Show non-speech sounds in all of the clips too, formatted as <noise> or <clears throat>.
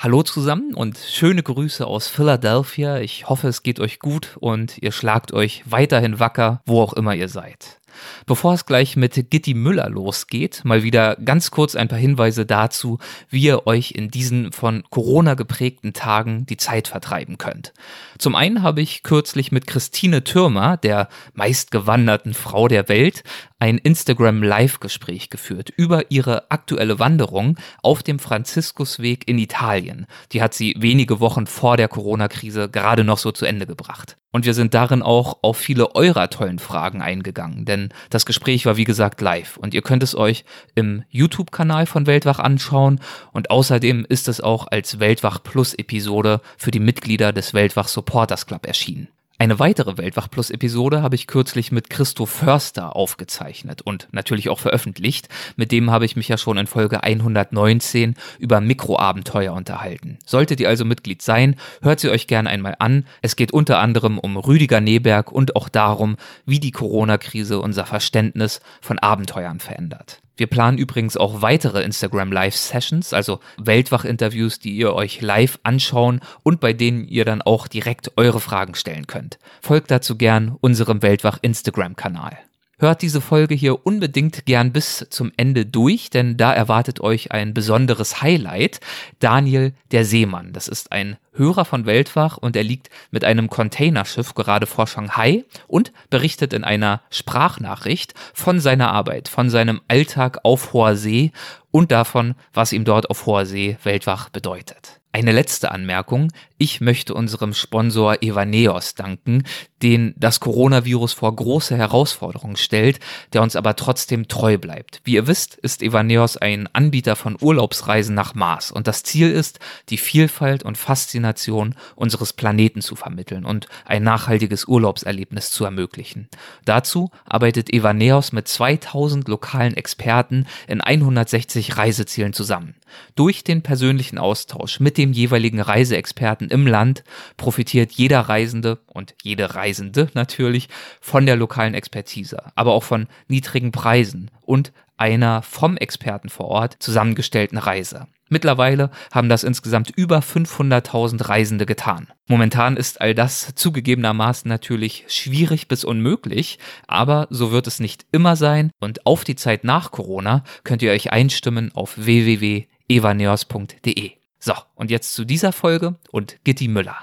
Hallo zusammen und schöne Grüße aus Philadelphia. Ich hoffe, es geht euch gut und ihr schlagt euch weiterhin wacker, wo auch immer ihr seid. Bevor es gleich mit Gitti Müller losgeht, mal wieder ganz kurz ein paar Hinweise dazu, wie ihr euch in diesen von Corona geprägten Tagen die Zeit vertreiben könnt. Zum einen habe ich kürzlich mit Christine Türmer, der meistgewanderten Frau der Welt, ein Instagram Live-Gespräch geführt über ihre aktuelle Wanderung auf dem Franziskusweg in Italien. Die hat sie wenige Wochen vor der Corona-Krise gerade noch so zu Ende gebracht. Und wir sind darin auch auf viele eurer tollen Fragen eingegangen, denn das Gespräch war wie gesagt live und ihr könnt es euch im YouTube-Kanal von Weltwach anschauen und außerdem ist es auch als Weltwach Plus Episode für die Mitglieder des Weltwach Supporters Club erschienen. Eine weitere Weltwach Plus Episode habe ich kürzlich mit Christo Förster aufgezeichnet und natürlich auch veröffentlicht. Mit dem habe ich mich ja schon in Folge 119 über Mikroabenteuer unterhalten. Solltet ihr also Mitglied sein, hört sie euch gerne einmal an. Es geht unter anderem um Rüdiger Neberg und auch darum, wie die Corona-Krise unser Verständnis von Abenteuern verändert. Wir planen übrigens auch weitere Instagram Live Sessions, also Weltwach-Interviews, die ihr euch live anschauen und bei denen ihr dann auch direkt eure Fragen stellen könnt. Folgt dazu gern unserem Weltwach Instagram-Kanal. Hört diese Folge hier unbedingt gern bis zum Ende durch, denn da erwartet euch ein besonderes Highlight. Daniel der Seemann. Das ist ein Hörer von Weltwach und er liegt mit einem Containerschiff gerade vor Shanghai und berichtet in einer Sprachnachricht von seiner Arbeit, von seinem Alltag auf hoher See und davon, was ihm dort auf hoher See Weltwach bedeutet. Eine letzte Anmerkung. Ich möchte unserem Sponsor Evaneos danken, den das Coronavirus vor große Herausforderungen stellt, der uns aber trotzdem treu bleibt. Wie ihr wisst, ist Evaneos ein Anbieter von Urlaubsreisen nach Mars und das Ziel ist, die Vielfalt und Faszination unseres Planeten zu vermitteln und ein nachhaltiges Urlaubserlebnis zu ermöglichen. Dazu arbeitet Evaneos mit 2000 lokalen Experten in 160 Reisezielen zusammen. Durch den persönlichen Austausch mit dem jeweiligen Reiseexperten im Land profitiert jeder Reisende und jede Reisende natürlich von der lokalen Expertise, aber auch von niedrigen Preisen und einer vom Experten vor Ort zusammengestellten Reise. Mittlerweile haben das insgesamt über 500.000 Reisende getan. Momentan ist all das zugegebenermaßen natürlich schwierig bis unmöglich, aber so wird es nicht immer sein und auf die Zeit nach Corona könnt ihr euch einstimmen auf www evaneos.de. So, und jetzt zu dieser Folge und Gitti Müller.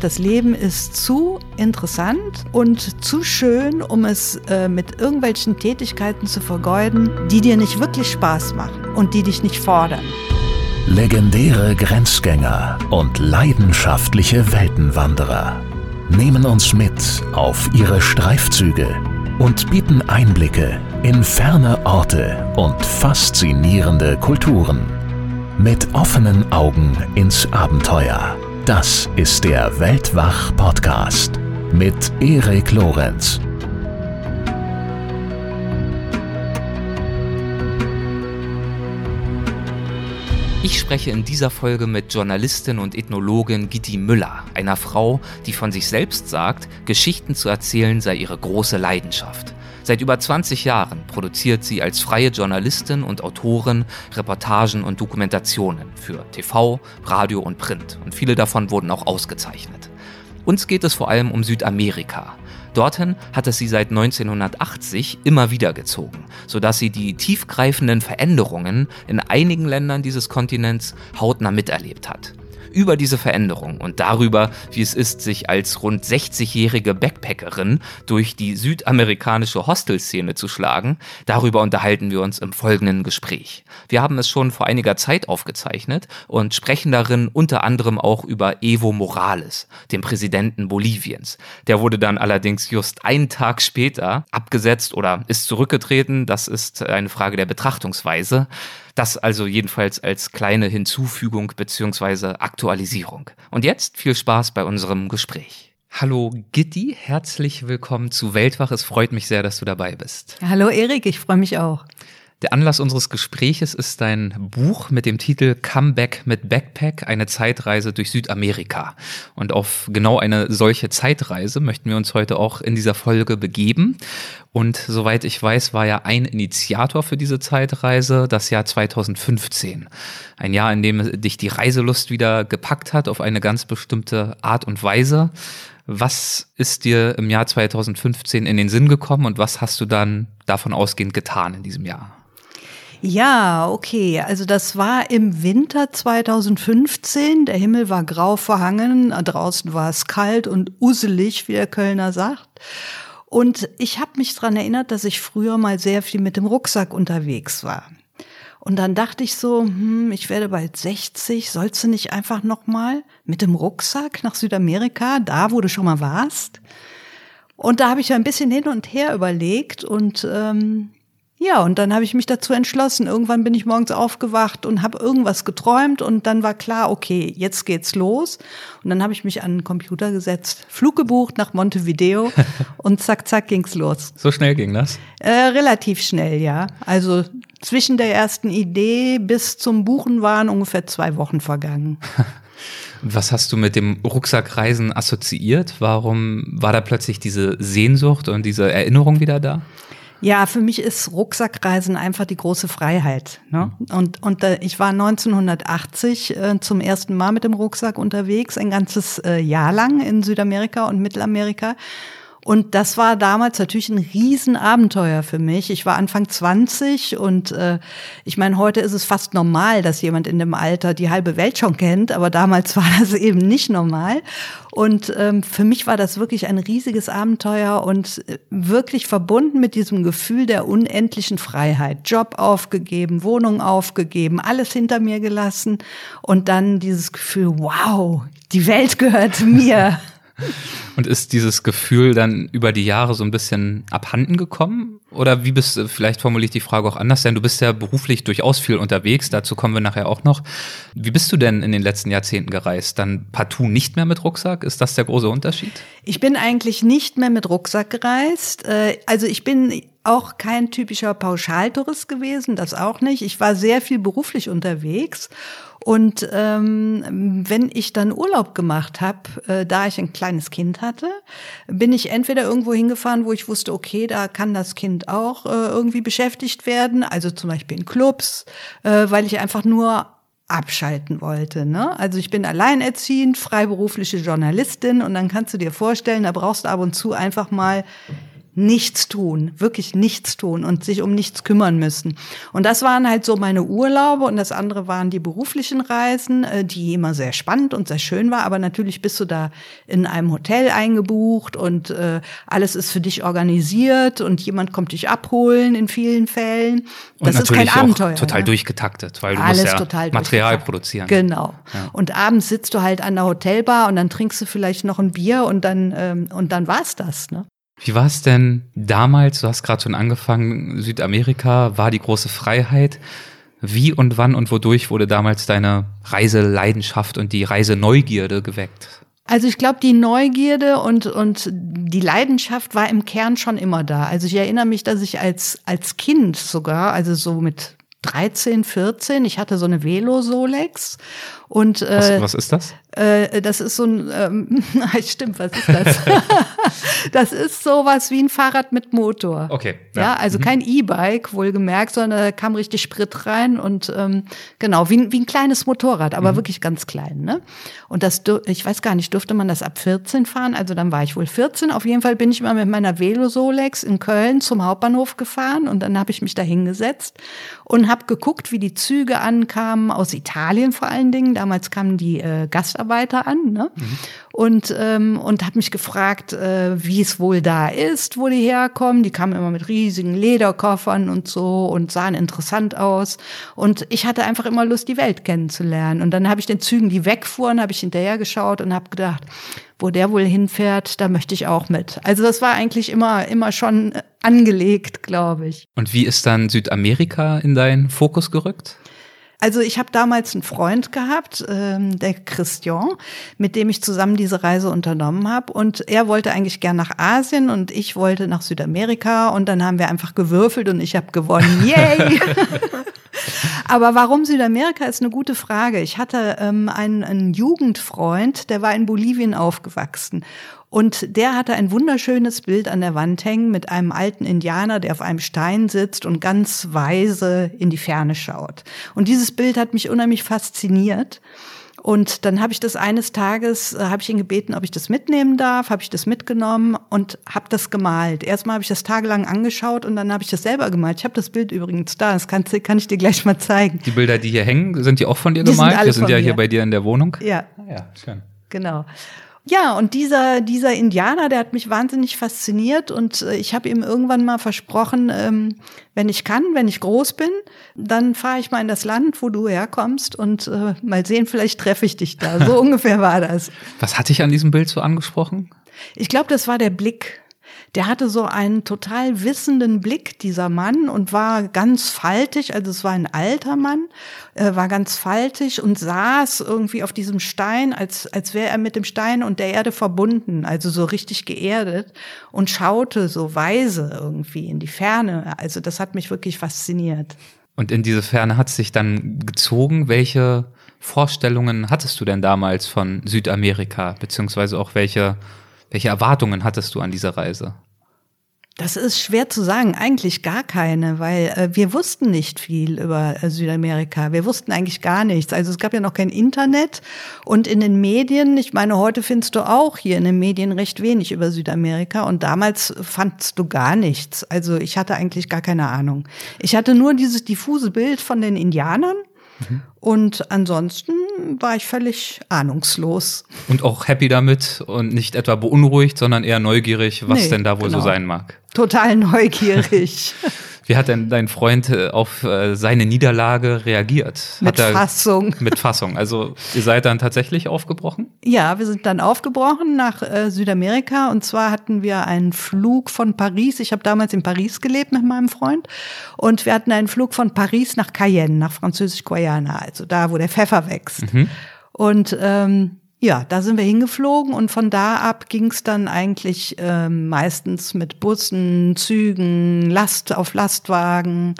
Das Leben ist zu interessant und zu schön, um es äh, mit irgendwelchen Tätigkeiten zu vergeuden, die dir nicht wirklich Spaß machen und die dich nicht fordern. Legendäre Grenzgänger und leidenschaftliche Weltenwanderer nehmen uns mit auf ihre Streifzüge und bieten Einblicke in ferne Orte und faszinierende Kulturen. Mit offenen Augen ins Abenteuer. Das ist der Weltwach-Podcast mit Erik Lorenz. Ich spreche in dieser Folge mit Journalistin und Ethnologin Gitti Müller, einer Frau, die von sich selbst sagt, Geschichten zu erzählen sei ihre große Leidenschaft. Seit über 20 Jahren produziert sie als freie Journalistin und Autorin Reportagen und Dokumentationen für TV, Radio und Print und viele davon wurden auch ausgezeichnet. Uns geht es vor allem um Südamerika. Dorthin hat es sie seit 1980 immer wieder gezogen, sodass sie die tiefgreifenden Veränderungen in einigen Ländern dieses Kontinents hautnah miterlebt hat über diese Veränderung und darüber, wie es ist, sich als rund 60-jährige Backpackerin durch die südamerikanische Hostelszene zu schlagen, darüber unterhalten wir uns im folgenden Gespräch. Wir haben es schon vor einiger Zeit aufgezeichnet und sprechen darin unter anderem auch über Evo Morales, den Präsidenten Boliviens. Der wurde dann allerdings just einen Tag später abgesetzt oder ist zurückgetreten. Das ist eine Frage der Betrachtungsweise. Das also jedenfalls als kleine Hinzufügung bzw. Aktualisierung. Und jetzt viel Spaß bei unserem Gespräch. Hallo Gitti, herzlich willkommen zu Weltwach. Es freut mich sehr, dass du dabei bist. Hallo Erik, ich freue mich auch. Der Anlass unseres Gespräches ist dein Buch mit dem Titel Comeback mit Backpack, eine Zeitreise durch Südamerika. Und auf genau eine solche Zeitreise möchten wir uns heute auch in dieser Folge begeben. Und soweit ich weiß, war ja ein Initiator für diese Zeitreise das Jahr 2015. Ein Jahr, in dem dich die Reiselust wieder gepackt hat auf eine ganz bestimmte Art und Weise. Was ist dir im Jahr 2015 in den Sinn gekommen und was hast du dann davon ausgehend getan in diesem Jahr? Ja, okay. Also das war im Winter 2015. Der Himmel war grau verhangen. Draußen war es kalt und uselig, wie der Kölner sagt. Und ich habe mich dran erinnert, dass ich früher mal sehr viel mit dem Rucksack unterwegs war. Und dann dachte ich so, hm, ich werde bald 60, sollst du nicht einfach noch mal mit dem Rucksack nach Südamerika, da wo du schon mal warst? Und da habe ich ein bisschen hin und her überlegt und ähm, ja, und dann habe ich mich dazu entschlossen. Irgendwann bin ich morgens aufgewacht und habe irgendwas geträumt und dann war klar, okay, jetzt geht's los. Und dann habe ich mich an den Computer gesetzt, Flug gebucht nach Montevideo <laughs> und zack, zack ging's los. So schnell ging das? Äh, relativ schnell, ja. Also zwischen der ersten Idee bis zum Buchen waren ungefähr zwei Wochen vergangen. <laughs> Was hast du mit dem Rucksackreisen assoziiert? Warum war da plötzlich diese Sehnsucht und diese Erinnerung wieder da? Ja, für mich ist Rucksackreisen einfach die große Freiheit. Ne? Und, und äh, ich war 1980 äh, zum ersten Mal mit dem Rucksack unterwegs, ein ganzes äh, Jahr lang in Südamerika und Mittelamerika. Und das war damals natürlich ein Riesenabenteuer für mich. Ich war Anfang 20 und äh, ich meine, heute ist es fast normal, dass jemand in dem Alter die halbe Welt schon kennt, aber damals <laughs> war das eben nicht normal. Und ähm, für mich war das wirklich ein riesiges Abenteuer und äh, wirklich verbunden mit diesem Gefühl der unendlichen Freiheit. Job aufgegeben, Wohnung aufgegeben, alles hinter mir gelassen und dann dieses Gefühl, wow, die Welt gehört <laughs> mir. <laughs> Und ist dieses Gefühl dann über die Jahre so ein bisschen abhanden gekommen? Oder wie bist du, vielleicht formuliere ich die Frage auch anders, denn du bist ja beruflich durchaus viel unterwegs, dazu kommen wir nachher auch noch. Wie bist du denn in den letzten Jahrzehnten gereist? Dann partout nicht mehr mit Rucksack? Ist das der große Unterschied? Ich bin eigentlich nicht mehr mit Rucksack gereist. Äh, also ich bin auch kein typischer Pauschaltourist gewesen, das auch nicht. Ich war sehr viel beruflich unterwegs und ähm, wenn ich dann Urlaub gemacht habe, äh, da ich ein kleines Kind hatte, bin ich entweder irgendwo hingefahren, wo ich wusste, okay, da kann das Kind auch äh, irgendwie beschäftigt werden, also zum Beispiel in Clubs, äh, weil ich einfach nur abschalten wollte. Ne? Also ich bin alleinerziehend, freiberufliche Journalistin und dann kannst du dir vorstellen, da brauchst du ab und zu einfach mal nichts tun, wirklich nichts tun und sich um nichts kümmern müssen. Und das waren halt so meine Urlaube und das andere waren die beruflichen Reisen, äh, die immer sehr spannend und sehr schön war. Aber natürlich bist du da in einem Hotel eingebucht und äh, alles ist für dich organisiert und jemand kommt dich abholen in vielen Fällen. Das ist kein Abenteuer. Total ja. durchgetaktet, weil du alles musst ja Material produzieren. Genau. Ja. Und abends sitzt du halt an der Hotelbar und dann trinkst du vielleicht noch ein Bier und dann ähm, und dann war's das. Ne? Wie war es denn damals? Du hast gerade schon angefangen, Südamerika war die große Freiheit. Wie und wann und wodurch wurde damals deine Reiseleidenschaft und die Reiseneugierde geweckt? Also ich glaube, die Neugierde und, und die Leidenschaft war im Kern schon immer da. Also ich erinnere mich, dass ich als, als Kind sogar, also so mit 13, 14, ich hatte so eine Velo Solex und äh, was, was ist das? Äh, das ist so ein, ähm, <laughs> stimmt, was ist das? <laughs> das ist sowas wie ein Fahrrad mit Motor. Okay. Ja, ja also mhm. kein E-Bike, wohlgemerkt, sondern da kam richtig Sprit rein und ähm, genau, wie, wie ein kleines Motorrad, aber mhm. wirklich ganz klein. Ne? Und das, ich weiß gar nicht, durfte man das ab 14 fahren? Also dann war ich wohl 14. Auf jeden Fall bin ich mal mit meiner Velo Solex in Köln zum Hauptbahnhof gefahren und dann habe ich mich da hingesetzt und habe geguckt, wie die Züge ankamen, aus Italien vor allen Dingen. Damals kamen die äh, Gast Gastarbeiter an ne? Mhm. und, ähm, und habe mich gefragt, äh, wie es wohl da ist, wo die herkommen. Die kamen immer mit riesigen Lederkoffern und so und sahen interessant aus. Und ich hatte einfach immer Lust, die Welt kennenzulernen. Und dann habe ich den Zügen, die wegfuhren, habe ich hinterher geschaut und habe gedacht, wo der wohl hinfährt, da möchte ich auch mit. Also das war eigentlich immer, immer schon angelegt, glaube ich. Und wie ist dann Südamerika in deinen Fokus gerückt? Also ich habe damals einen Freund gehabt, ähm, der Christian, mit dem ich zusammen diese Reise unternommen habe. Und er wollte eigentlich gern nach Asien und ich wollte nach Südamerika. Und dann haben wir einfach gewürfelt und ich habe gewonnen. <laughs> Yay! <laughs> Aber warum Südamerika ist eine gute Frage. Ich hatte ähm, einen, einen Jugendfreund, der war in Bolivien aufgewachsen. Und der hatte ein wunderschönes Bild an der Wand hängen mit einem alten Indianer, der auf einem Stein sitzt und ganz weise in die Ferne schaut. Und dieses Bild hat mich unheimlich fasziniert. Und dann habe ich das eines Tages, äh, habe ich ihn gebeten, ob ich das mitnehmen darf, habe ich das mitgenommen und habe das gemalt. Erstmal habe ich das tagelang angeschaut und dann habe ich das selber gemalt. Ich habe das Bild übrigens da, das kann, kann ich dir gleich mal zeigen. Die Bilder, die hier hängen, sind die auch von dir die gemalt? Sind Wir sind ja mir. hier bei dir in der Wohnung. Ja. Ah ja, schön. Genau. Ja, und dieser, dieser Indianer, der hat mich wahnsinnig fasziniert und äh, ich habe ihm irgendwann mal versprochen, ähm, wenn ich kann, wenn ich groß bin, dann fahre ich mal in das Land, wo du herkommst und äh, mal sehen, vielleicht treffe ich dich da. So <laughs> ungefähr war das. Was hatte ich an diesem Bild so angesprochen? Ich glaube, das war der Blick der hatte so einen total wissenden Blick, dieser Mann, und war ganz faltig, also es war ein alter Mann, äh, war ganz faltig und saß irgendwie auf diesem Stein, als, als wäre er mit dem Stein und der Erde verbunden, also so richtig geerdet und schaute so weise irgendwie in die Ferne. Also das hat mich wirklich fasziniert. Und in diese Ferne hat sich dann gezogen. Welche Vorstellungen hattest du denn damals von Südamerika, beziehungsweise auch welche welche Erwartungen hattest du an dieser Reise? Das ist schwer zu sagen, eigentlich gar keine, weil äh, wir wussten nicht viel über äh, Südamerika. Wir wussten eigentlich gar nichts. Also es gab ja noch kein Internet und in den Medien, ich meine, heute findest du auch hier in den Medien recht wenig über Südamerika und damals fandst du gar nichts. Also ich hatte eigentlich gar keine Ahnung. Ich hatte nur dieses diffuse Bild von den Indianern und ansonsten war ich völlig ahnungslos. Und auch happy damit und nicht etwa beunruhigt, sondern eher neugierig, was nee, denn da wohl genau. so sein mag. Total neugierig. <laughs> Wie hat denn dein Freund äh, auf äh, seine Niederlage reagiert? Mit er, Fassung. <laughs> Mit Fassung. Also ihr seid dann tatsächlich aufgebrochen? Ja, wir sind dann aufgebrochen nach äh, Südamerika und zwar hatten wir einen Flug von Paris. Ich habe damals in Paris gelebt mit meinem Freund und wir hatten einen Flug von Paris nach Cayenne, nach Französisch-Guayana, also da, wo der Pfeffer wächst. Mhm. Und ähm, ja, da sind wir hingeflogen und von da ab ging es dann eigentlich äh, meistens mit Bussen, Zügen, Last auf Lastwagen,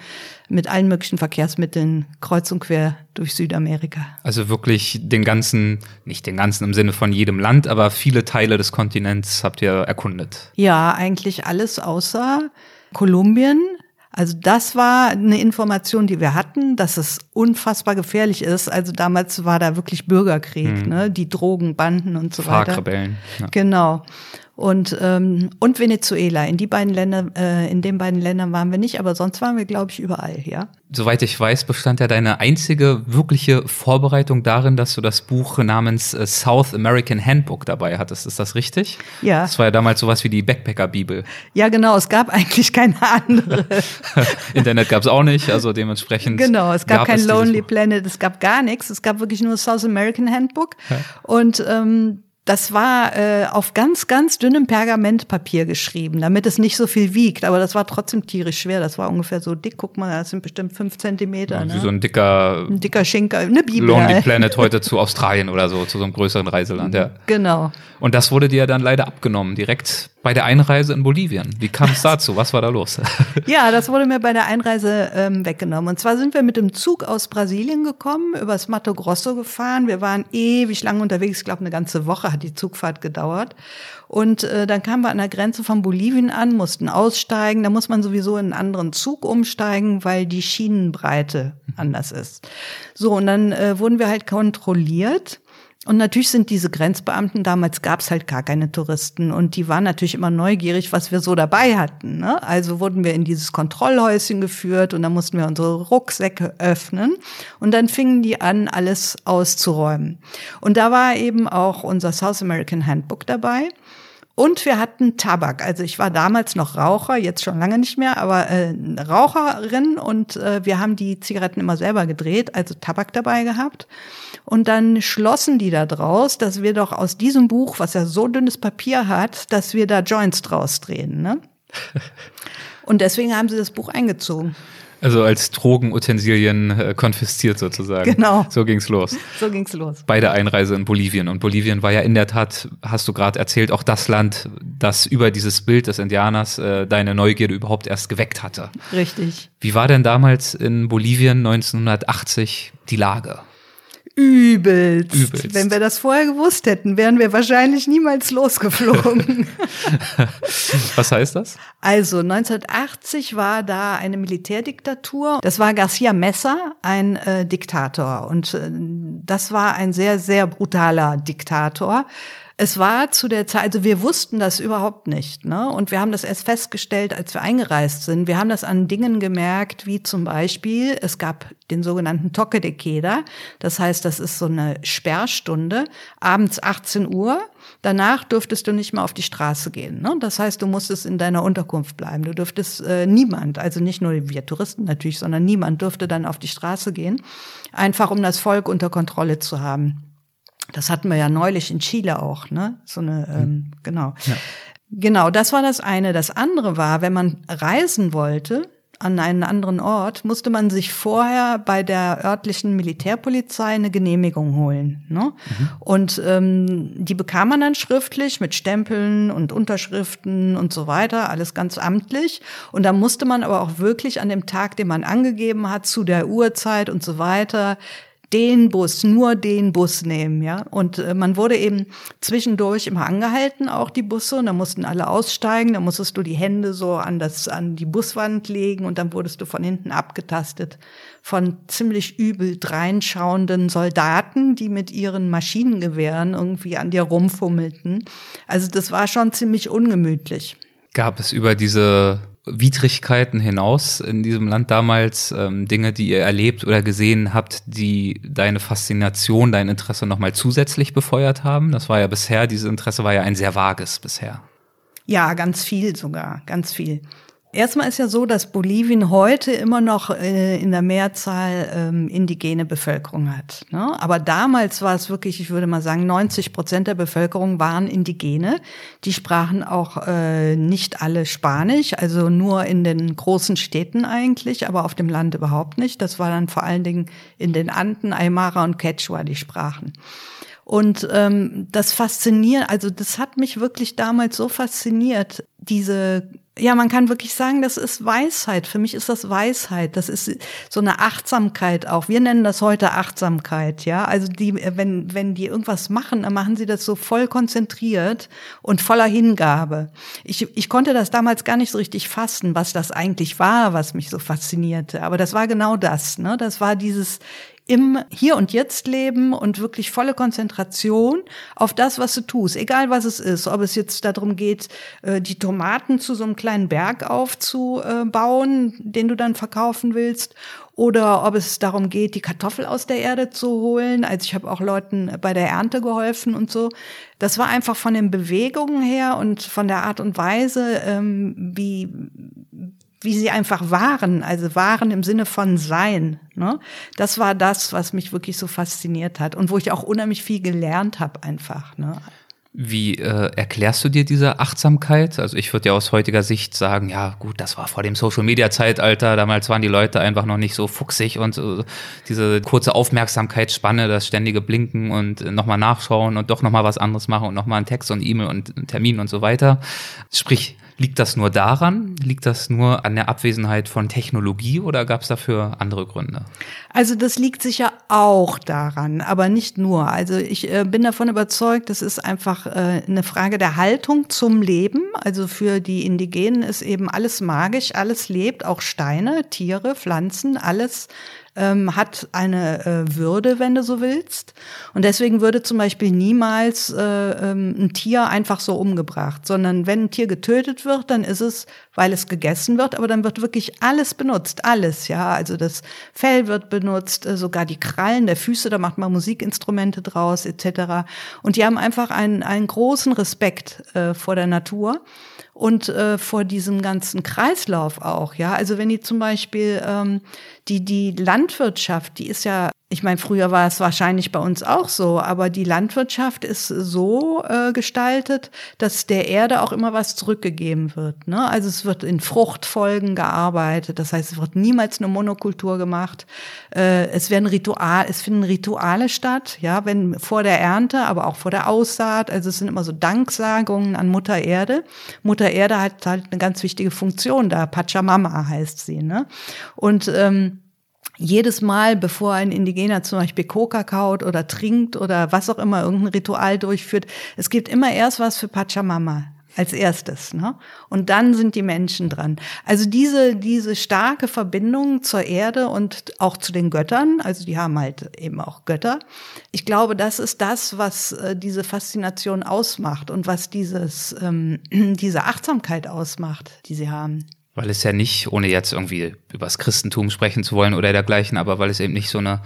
mit allen möglichen Verkehrsmitteln kreuz und quer durch Südamerika. Also wirklich den ganzen, nicht den ganzen im Sinne von jedem Land, aber viele Teile des Kontinents habt ihr erkundet. Ja, eigentlich alles außer Kolumbien, also das war eine Information, die wir hatten, dass es unfassbar gefährlich ist. Also damals war da wirklich Bürgerkrieg, mhm. ne? die Drogenbanden und so weiter. Rebellen. Ja. Genau und ähm, und Venezuela. In die beiden Länder, äh, in den beiden Ländern waren wir nicht, aber sonst waren wir, glaube ich, überall. Ja. Soweit ich weiß, bestand ja deine einzige wirkliche Vorbereitung darin, dass du das Buch namens äh, South American Handbook dabei hattest. Ist das richtig? Ja. Das war ja damals sowas wie die Backpacker-Bibel. Ja, genau. Es gab <laughs> eigentlich keine andere. <laughs> Internet gab es auch nicht, also dementsprechend. Genau, es gab, gab kein es Lonely Planet, es gab gar nichts. Es gab wirklich nur South American Handbook. Ja. Und ähm, das war äh, auf ganz, ganz dünnem Pergamentpapier geschrieben, damit es nicht so viel wiegt. Aber das war trotzdem tierisch schwer. Das war ungefähr so dick. Guck mal, das sind bestimmt fünf Zentimeter. Ja, ne? Wie so ein dicker, ein dicker Schinker, eine Bibel. Lonely halt. Planet heute <laughs> zu Australien oder so, zu so einem größeren Reiseland. Ja. Genau. Und das wurde dir dann leider abgenommen, direkt bei der Einreise in Bolivien. Wie kam es dazu? Was war da los? <laughs> ja, das wurde mir bei der Einreise ähm, weggenommen. Und zwar sind wir mit dem Zug aus Brasilien gekommen, übers Mato Grosso gefahren. Wir waren ewig lang unterwegs. Ich glaube, eine ganze Woche hat die Zugfahrt gedauert. Und äh, dann kamen wir an der Grenze von Bolivien an, mussten aussteigen. Da muss man sowieso in einen anderen Zug umsteigen, weil die Schienenbreite anders ist. So, und dann äh, wurden wir halt kontrolliert. Und natürlich sind diese Grenzbeamten, damals gab es halt gar keine Touristen und die waren natürlich immer neugierig, was wir so dabei hatten. Ne? Also wurden wir in dieses Kontrollhäuschen geführt und dann mussten wir unsere Rucksäcke öffnen und dann fingen die an, alles auszuräumen. Und da war eben auch unser South American Handbook dabei. Und wir hatten Tabak. Also ich war damals noch Raucher, jetzt schon lange nicht mehr, aber äh, Raucherin und äh, wir haben die Zigaretten immer selber gedreht, also Tabak dabei gehabt. Und dann schlossen die da draus, dass wir doch aus diesem Buch, was ja so dünnes Papier hat, dass wir da Joints draus drehen. Ne? <laughs> Und deswegen haben sie das Buch eingezogen. Also als Drogenutensilien äh, konfisziert sozusagen. Genau. So ging's los. So ging's los. Bei der Einreise in Bolivien. Und Bolivien war ja in der Tat, hast du gerade erzählt, auch das Land, das über dieses Bild des Indianers äh, deine Neugierde überhaupt erst geweckt hatte. Richtig. Wie war denn damals in Bolivien 1980 die Lage? Übelst. Übelst. Wenn wir das vorher gewusst hätten, wären wir wahrscheinlich niemals losgeflogen. <laughs> Was heißt das? Also 1980 war da eine Militärdiktatur. Das war Garcia Messa, ein äh, Diktator. Und äh, das war ein sehr, sehr brutaler Diktator. Es war zu der Zeit, also wir wussten das überhaupt nicht, ne? Und wir haben das erst festgestellt, als wir eingereist sind. Wir haben das an Dingen gemerkt, wie zum Beispiel, es gab den sogenannten Toque de Queda. Das heißt, das ist so eine Sperrstunde, abends 18 Uhr. Danach dürftest du nicht mehr auf die Straße gehen. Ne? Das heißt, du musstest in deiner Unterkunft bleiben. Du dürftest äh, niemand, also nicht nur wir Touristen natürlich, sondern niemand dürfte dann auf die Straße gehen, einfach um das Volk unter Kontrolle zu haben. Das hatten wir ja neulich in Chile auch, ne? So eine, ähm, genau. Ja. Genau, das war das eine. Das andere war, wenn man reisen wollte an einen anderen Ort, musste man sich vorher bei der örtlichen Militärpolizei eine Genehmigung holen. Ne? Und ähm, die bekam man dann schriftlich mit Stempeln und Unterschriften und so weiter, alles ganz amtlich. Und da musste man aber auch wirklich an dem Tag, den man angegeben hat, zu der Uhrzeit und so weiter, den Bus, nur den Bus nehmen, ja. Und äh, man wurde eben zwischendurch immer angehalten, auch die Busse, und da mussten alle aussteigen, da musstest du die Hände so an das, an die Buswand legen und dann wurdest du von hinten abgetastet von ziemlich übel dreinschauenden Soldaten, die mit ihren Maschinengewehren irgendwie an dir rumfummelten. Also das war schon ziemlich ungemütlich. Gab es über diese Widrigkeiten hinaus in diesem Land damals ähm, Dinge, die ihr erlebt oder gesehen habt, die deine Faszination, dein Interesse nochmal zusätzlich befeuert haben? Das war ja bisher, dieses Interesse war ja ein sehr vages bisher. Ja, ganz viel sogar, ganz viel. Erstmal ist ja so, dass Bolivien heute immer noch äh, in der Mehrzahl ähm, indigene Bevölkerung hat. Ne? Aber damals war es wirklich, ich würde mal sagen, 90 Prozent der Bevölkerung waren Indigene. Die sprachen auch äh, nicht alle Spanisch, also nur in den großen Städten eigentlich, aber auf dem Land überhaupt nicht. Das war dann vor allen Dingen in den Anden, Aymara und Quechua, die sprachen. Und ähm, das fasziniert, also das hat mich wirklich damals so fasziniert, diese ja, man kann wirklich sagen, das ist Weisheit. Für mich ist das Weisheit. Das ist so eine Achtsamkeit auch. Wir nennen das heute Achtsamkeit, ja. Also die, wenn, wenn die irgendwas machen, dann machen sie das so voll konzentriert und voller Hingabe. Ich, ich konnte das damals gar nicht so richtig fassen, was das eigentlich war, was mich so faszinierte. Aber das war genau das, ne. Das war dieses im Hier und Jetzt leben und wirklich volle Konzentration auf das, was du tust, egal was es ist. Ob es jetzt darum geht, äh, die Tomaten zu so einem kleinen Berg aufzubauen, den du dann verkaufen willst, oder ob es darum geht, die Kartoffel aus der Erde zu holen. Also ich habe auch Leuten bei der Ernte geholfen und so. Das war einfach von den Bewegungen her und von der Art und Weise, ähm, wie wie sie einfach waren, also waren im Sinne von sein. Ne? Das war das, was mich wirklich so fasziniert hat und wo ich auch unheimlich viel gelernt habe einfach. Ne? Wie äh, erklärst du dir diese Achtsamkeit? Also ich würde ja aus heutiger Sicht sagen, ja gut, das war vor dem Social-Media-Zeitalter, damals waren die Leute einfach noch nicht so fuchsig und äh, diese kurze Aufmerksamkeitsspanne, das ständige Blinken und äh, nochmal nachschauen und doch nochmal was anderes machen und nochmal einen Text und E-Mail und einen Termin und so weiter. Sprich, Liegt das nur daran? Liegt das nur an der Abwesenheit von Technologie oder gab es dafür andere Gründe? Also das liegt sicher auch daran, aber nicht nur. Also ich äh, bin davon überzeugt, das ist einfach äh, eine Frage der Haltung zum Leben. Also für die Indigenen ist eben alles magisch, alles lebt, auch Steine, Tiere, Pflanzen, alles ähm, hat eine äh, Würde, wenn du so willst. Und deswegen würde zum Beispiel niemals äh, ähm, ein Tier einfach so umgebracht, sondern wenn ein Tier getötet wird, dann ist es, weil es gegessen wird, aber dann wird wirklich alles benutzt, alles, ja. Also das Fell wird benutzt, äh, sogar die Krallen der Füße, da macht man Musikinstrumente draus, etc. Und die haben einfach einen, einen großen Respekt äh, vor der Natur und äh, vor diesem ganzen Kreislauf auch. Ja, also wenn die zum Beispiel ähm, die die Landwirtschaft, die ist ja ich meine, früher war es wahrscheinlich bei uns auch so, aber die Landwirtschaft ist so äh, gestaltet, dass der Erde auch immer was zurückgegeben wird. Ne? Also es wird in Fruchtfolgen gearbeitet, das heißt, es wird niemals eine Monokultur gemacht. Äh, es werden Ritual, es finden Rituale statt, ja, wenn vor der Ernte, aber auch vor der Aussaat. Also es sind immer so Danksagungen an Mutter Erde. Mutter Erde hat halt eine ganz wichtige Funktion da. Pachamama heißt sie. Ne? Und ähm, jedes Mal, bevor ein Indigener zum Beispiel Coca kaut oder trinkt oder was auch immer, irgendein Ritual durchführt, es gibt immer erst was für Pachamama als erstes, ne? Und dann sind die Menschen dran. Also diese diese starke Verbindung zur Erde und auch zu den Göttern, also die haben halt eben auch Götter. Ich glaube, das ist das, was äh, diese Faszination ausmacht und was dieses ähm, <clears throat> diese Achtsamkeit ausmacht, die sie haben. Weil es ja nicht, ohne jetzt irgendwie übers Christentum sprechen zu wollen oder dergleichen, aber weil es eben nicht so eine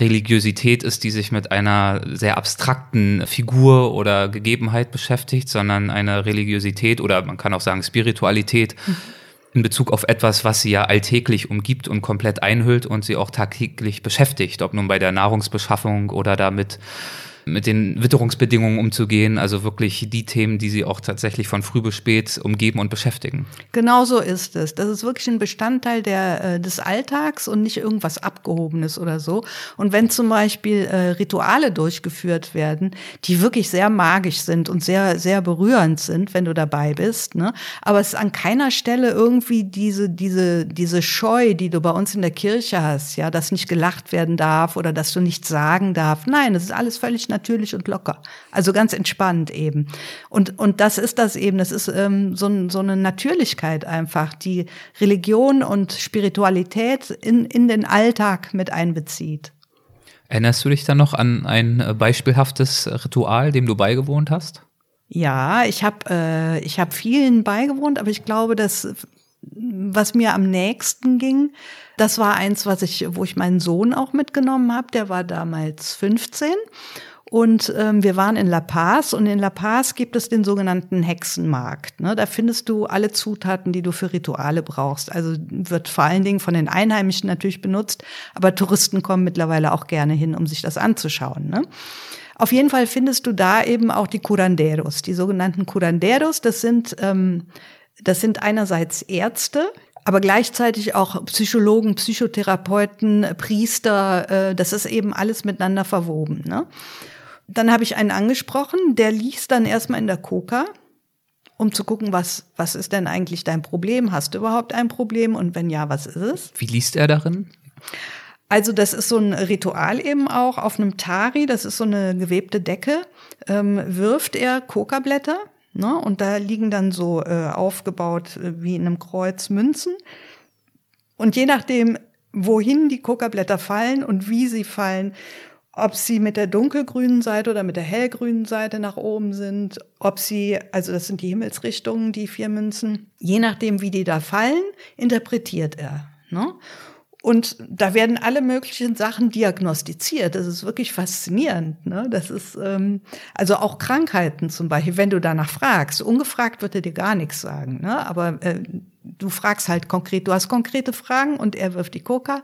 Religiosität ist, die sich mit einer sehr abstrakten Figur oder Gegebenheit beschäftigt, sondern eine Religiosität oder man kann auch sagen Spiritualität mhm. in Bezug auf etwas, was sie ja alltäglich umgibt und komplett einhüllt und sie auch tagtäglich beschäftigt, ob nun bei der Nahrungsbeschaffung oder damit mit den Witterungsbedingungen umzugehen, also wirklich die Themen, die sie auch tatsächlich von früh bis spät umgeben und beschäftigen. Genau so ist es. Das ist wirklich ein Bestandteil der, äh, des Alltags und nicht irgendwas Abgehobenes oder so. Und wenn zum Beispiel äh, Rituale durchgeführt werden, die wirklich sehr magisch sind und sehr, sehr berührend sind, wenn du dabei bist, ne? aber es ist an keiner Stelle irgendwie diese, diese, diese Scheu, die du bei uns in der Kirche hast, ja, dass nicht gelacht werden darf oder dass du nichts sagen darfst. Nein, das ist alles völlig natürlich natürlich und locker. Also ganz entspannt eben. Und, und das ist das eben. Das ist ähm, so, so eine Natürlichkeit einfach, die Religion und Spiritualität in, in den Alltag mit einbezieht. Erinnerst du dich dann noch an ein äh, beispielhaftes Ritual, dem du beigewohnt hast? Ja, ich habe äh, ich hab vielen beigewohnt, aber ich glaube, dass was mir am nächsten ging, das war eins, was ich, wo ich meinen Sohn auch mitgenommen habe. Der war damals 15 und ähm, wir waren in La Paz und in La Paz gibt es den sogenannten Hexenmarkt. Ne? Da findest du alle Zutaten, die du für Rituale brauchst. Also wird vor allen Dingen von den Einheimischen natürlich benutzt, aber Touristen kommen mittlerweile auch gerne hin, um sich das anzuschauen. Ne? Auf jeden Fall findest du da eben auch die Curanderos, die sogenannten Curanderos. Das sind ähm, das sind einerseits Ärzte, aber gleichzeitig auch Psychologen, Psychotherapeuten, Priester. Äh, das ist eben alles miteinander verwoben. Ne? Dann habe ich einen angesprochen, der liest dann erstmal in der Coca, um zu gucken, was, was ist denn eigentlich dein Problem? Hast du überhaupt ein Problem? Und wenn ja, was ist es? Wie liest er darin? Also das ist so ein Ritual eben auch auf einem Tari, das ist so eine gewebte Decke, ähm, wirft er Coca-Blätter ne? und da liegen dann so äh, aufgebaut äh, wie in einem Kreuz Münzen. Und je nachdem, wohin die Coca-Blätter fallen und wie sie fallen, ob sie mit der dunkelgrünen Seite oder mit der hellgrünen Seite nach oben sind, ob sie, also das sind die Himmelsrichtungen, die vier Münzen, je nachdem, wie die da fallen, interpretiert er. Ne? Und da werden alle möglichen Sachen diagnostiziert. Das ist wirklich faszinierend. Ne? Das ist ähm, also auch Krankheiten zum Beispiel, wenn du danach fragst. Ungefragt wird er dir gar nichts sagen. Ne? Aber äh, du fragst halt konkret, du hast konkrete Fragen und er wirft die Coca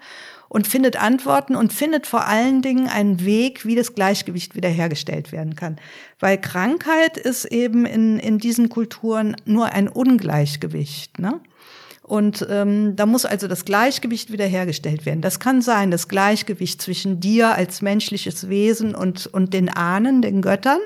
und findet Antworten und findet vor allen Dingen einen Weg, wie das Gleichgewicht wiederhergestellt werden kann. Weil Krankheit ist eben in, in diesen Kulturen nur ein Ungleichgewicht. Ne? Und ähm, da muss also das Gleichgewicht wiederhergestellt werden. Das kann sein, das Gleichgewicht zwischen dir als menschliches Wesen und, und den Ahnen, den Göttern.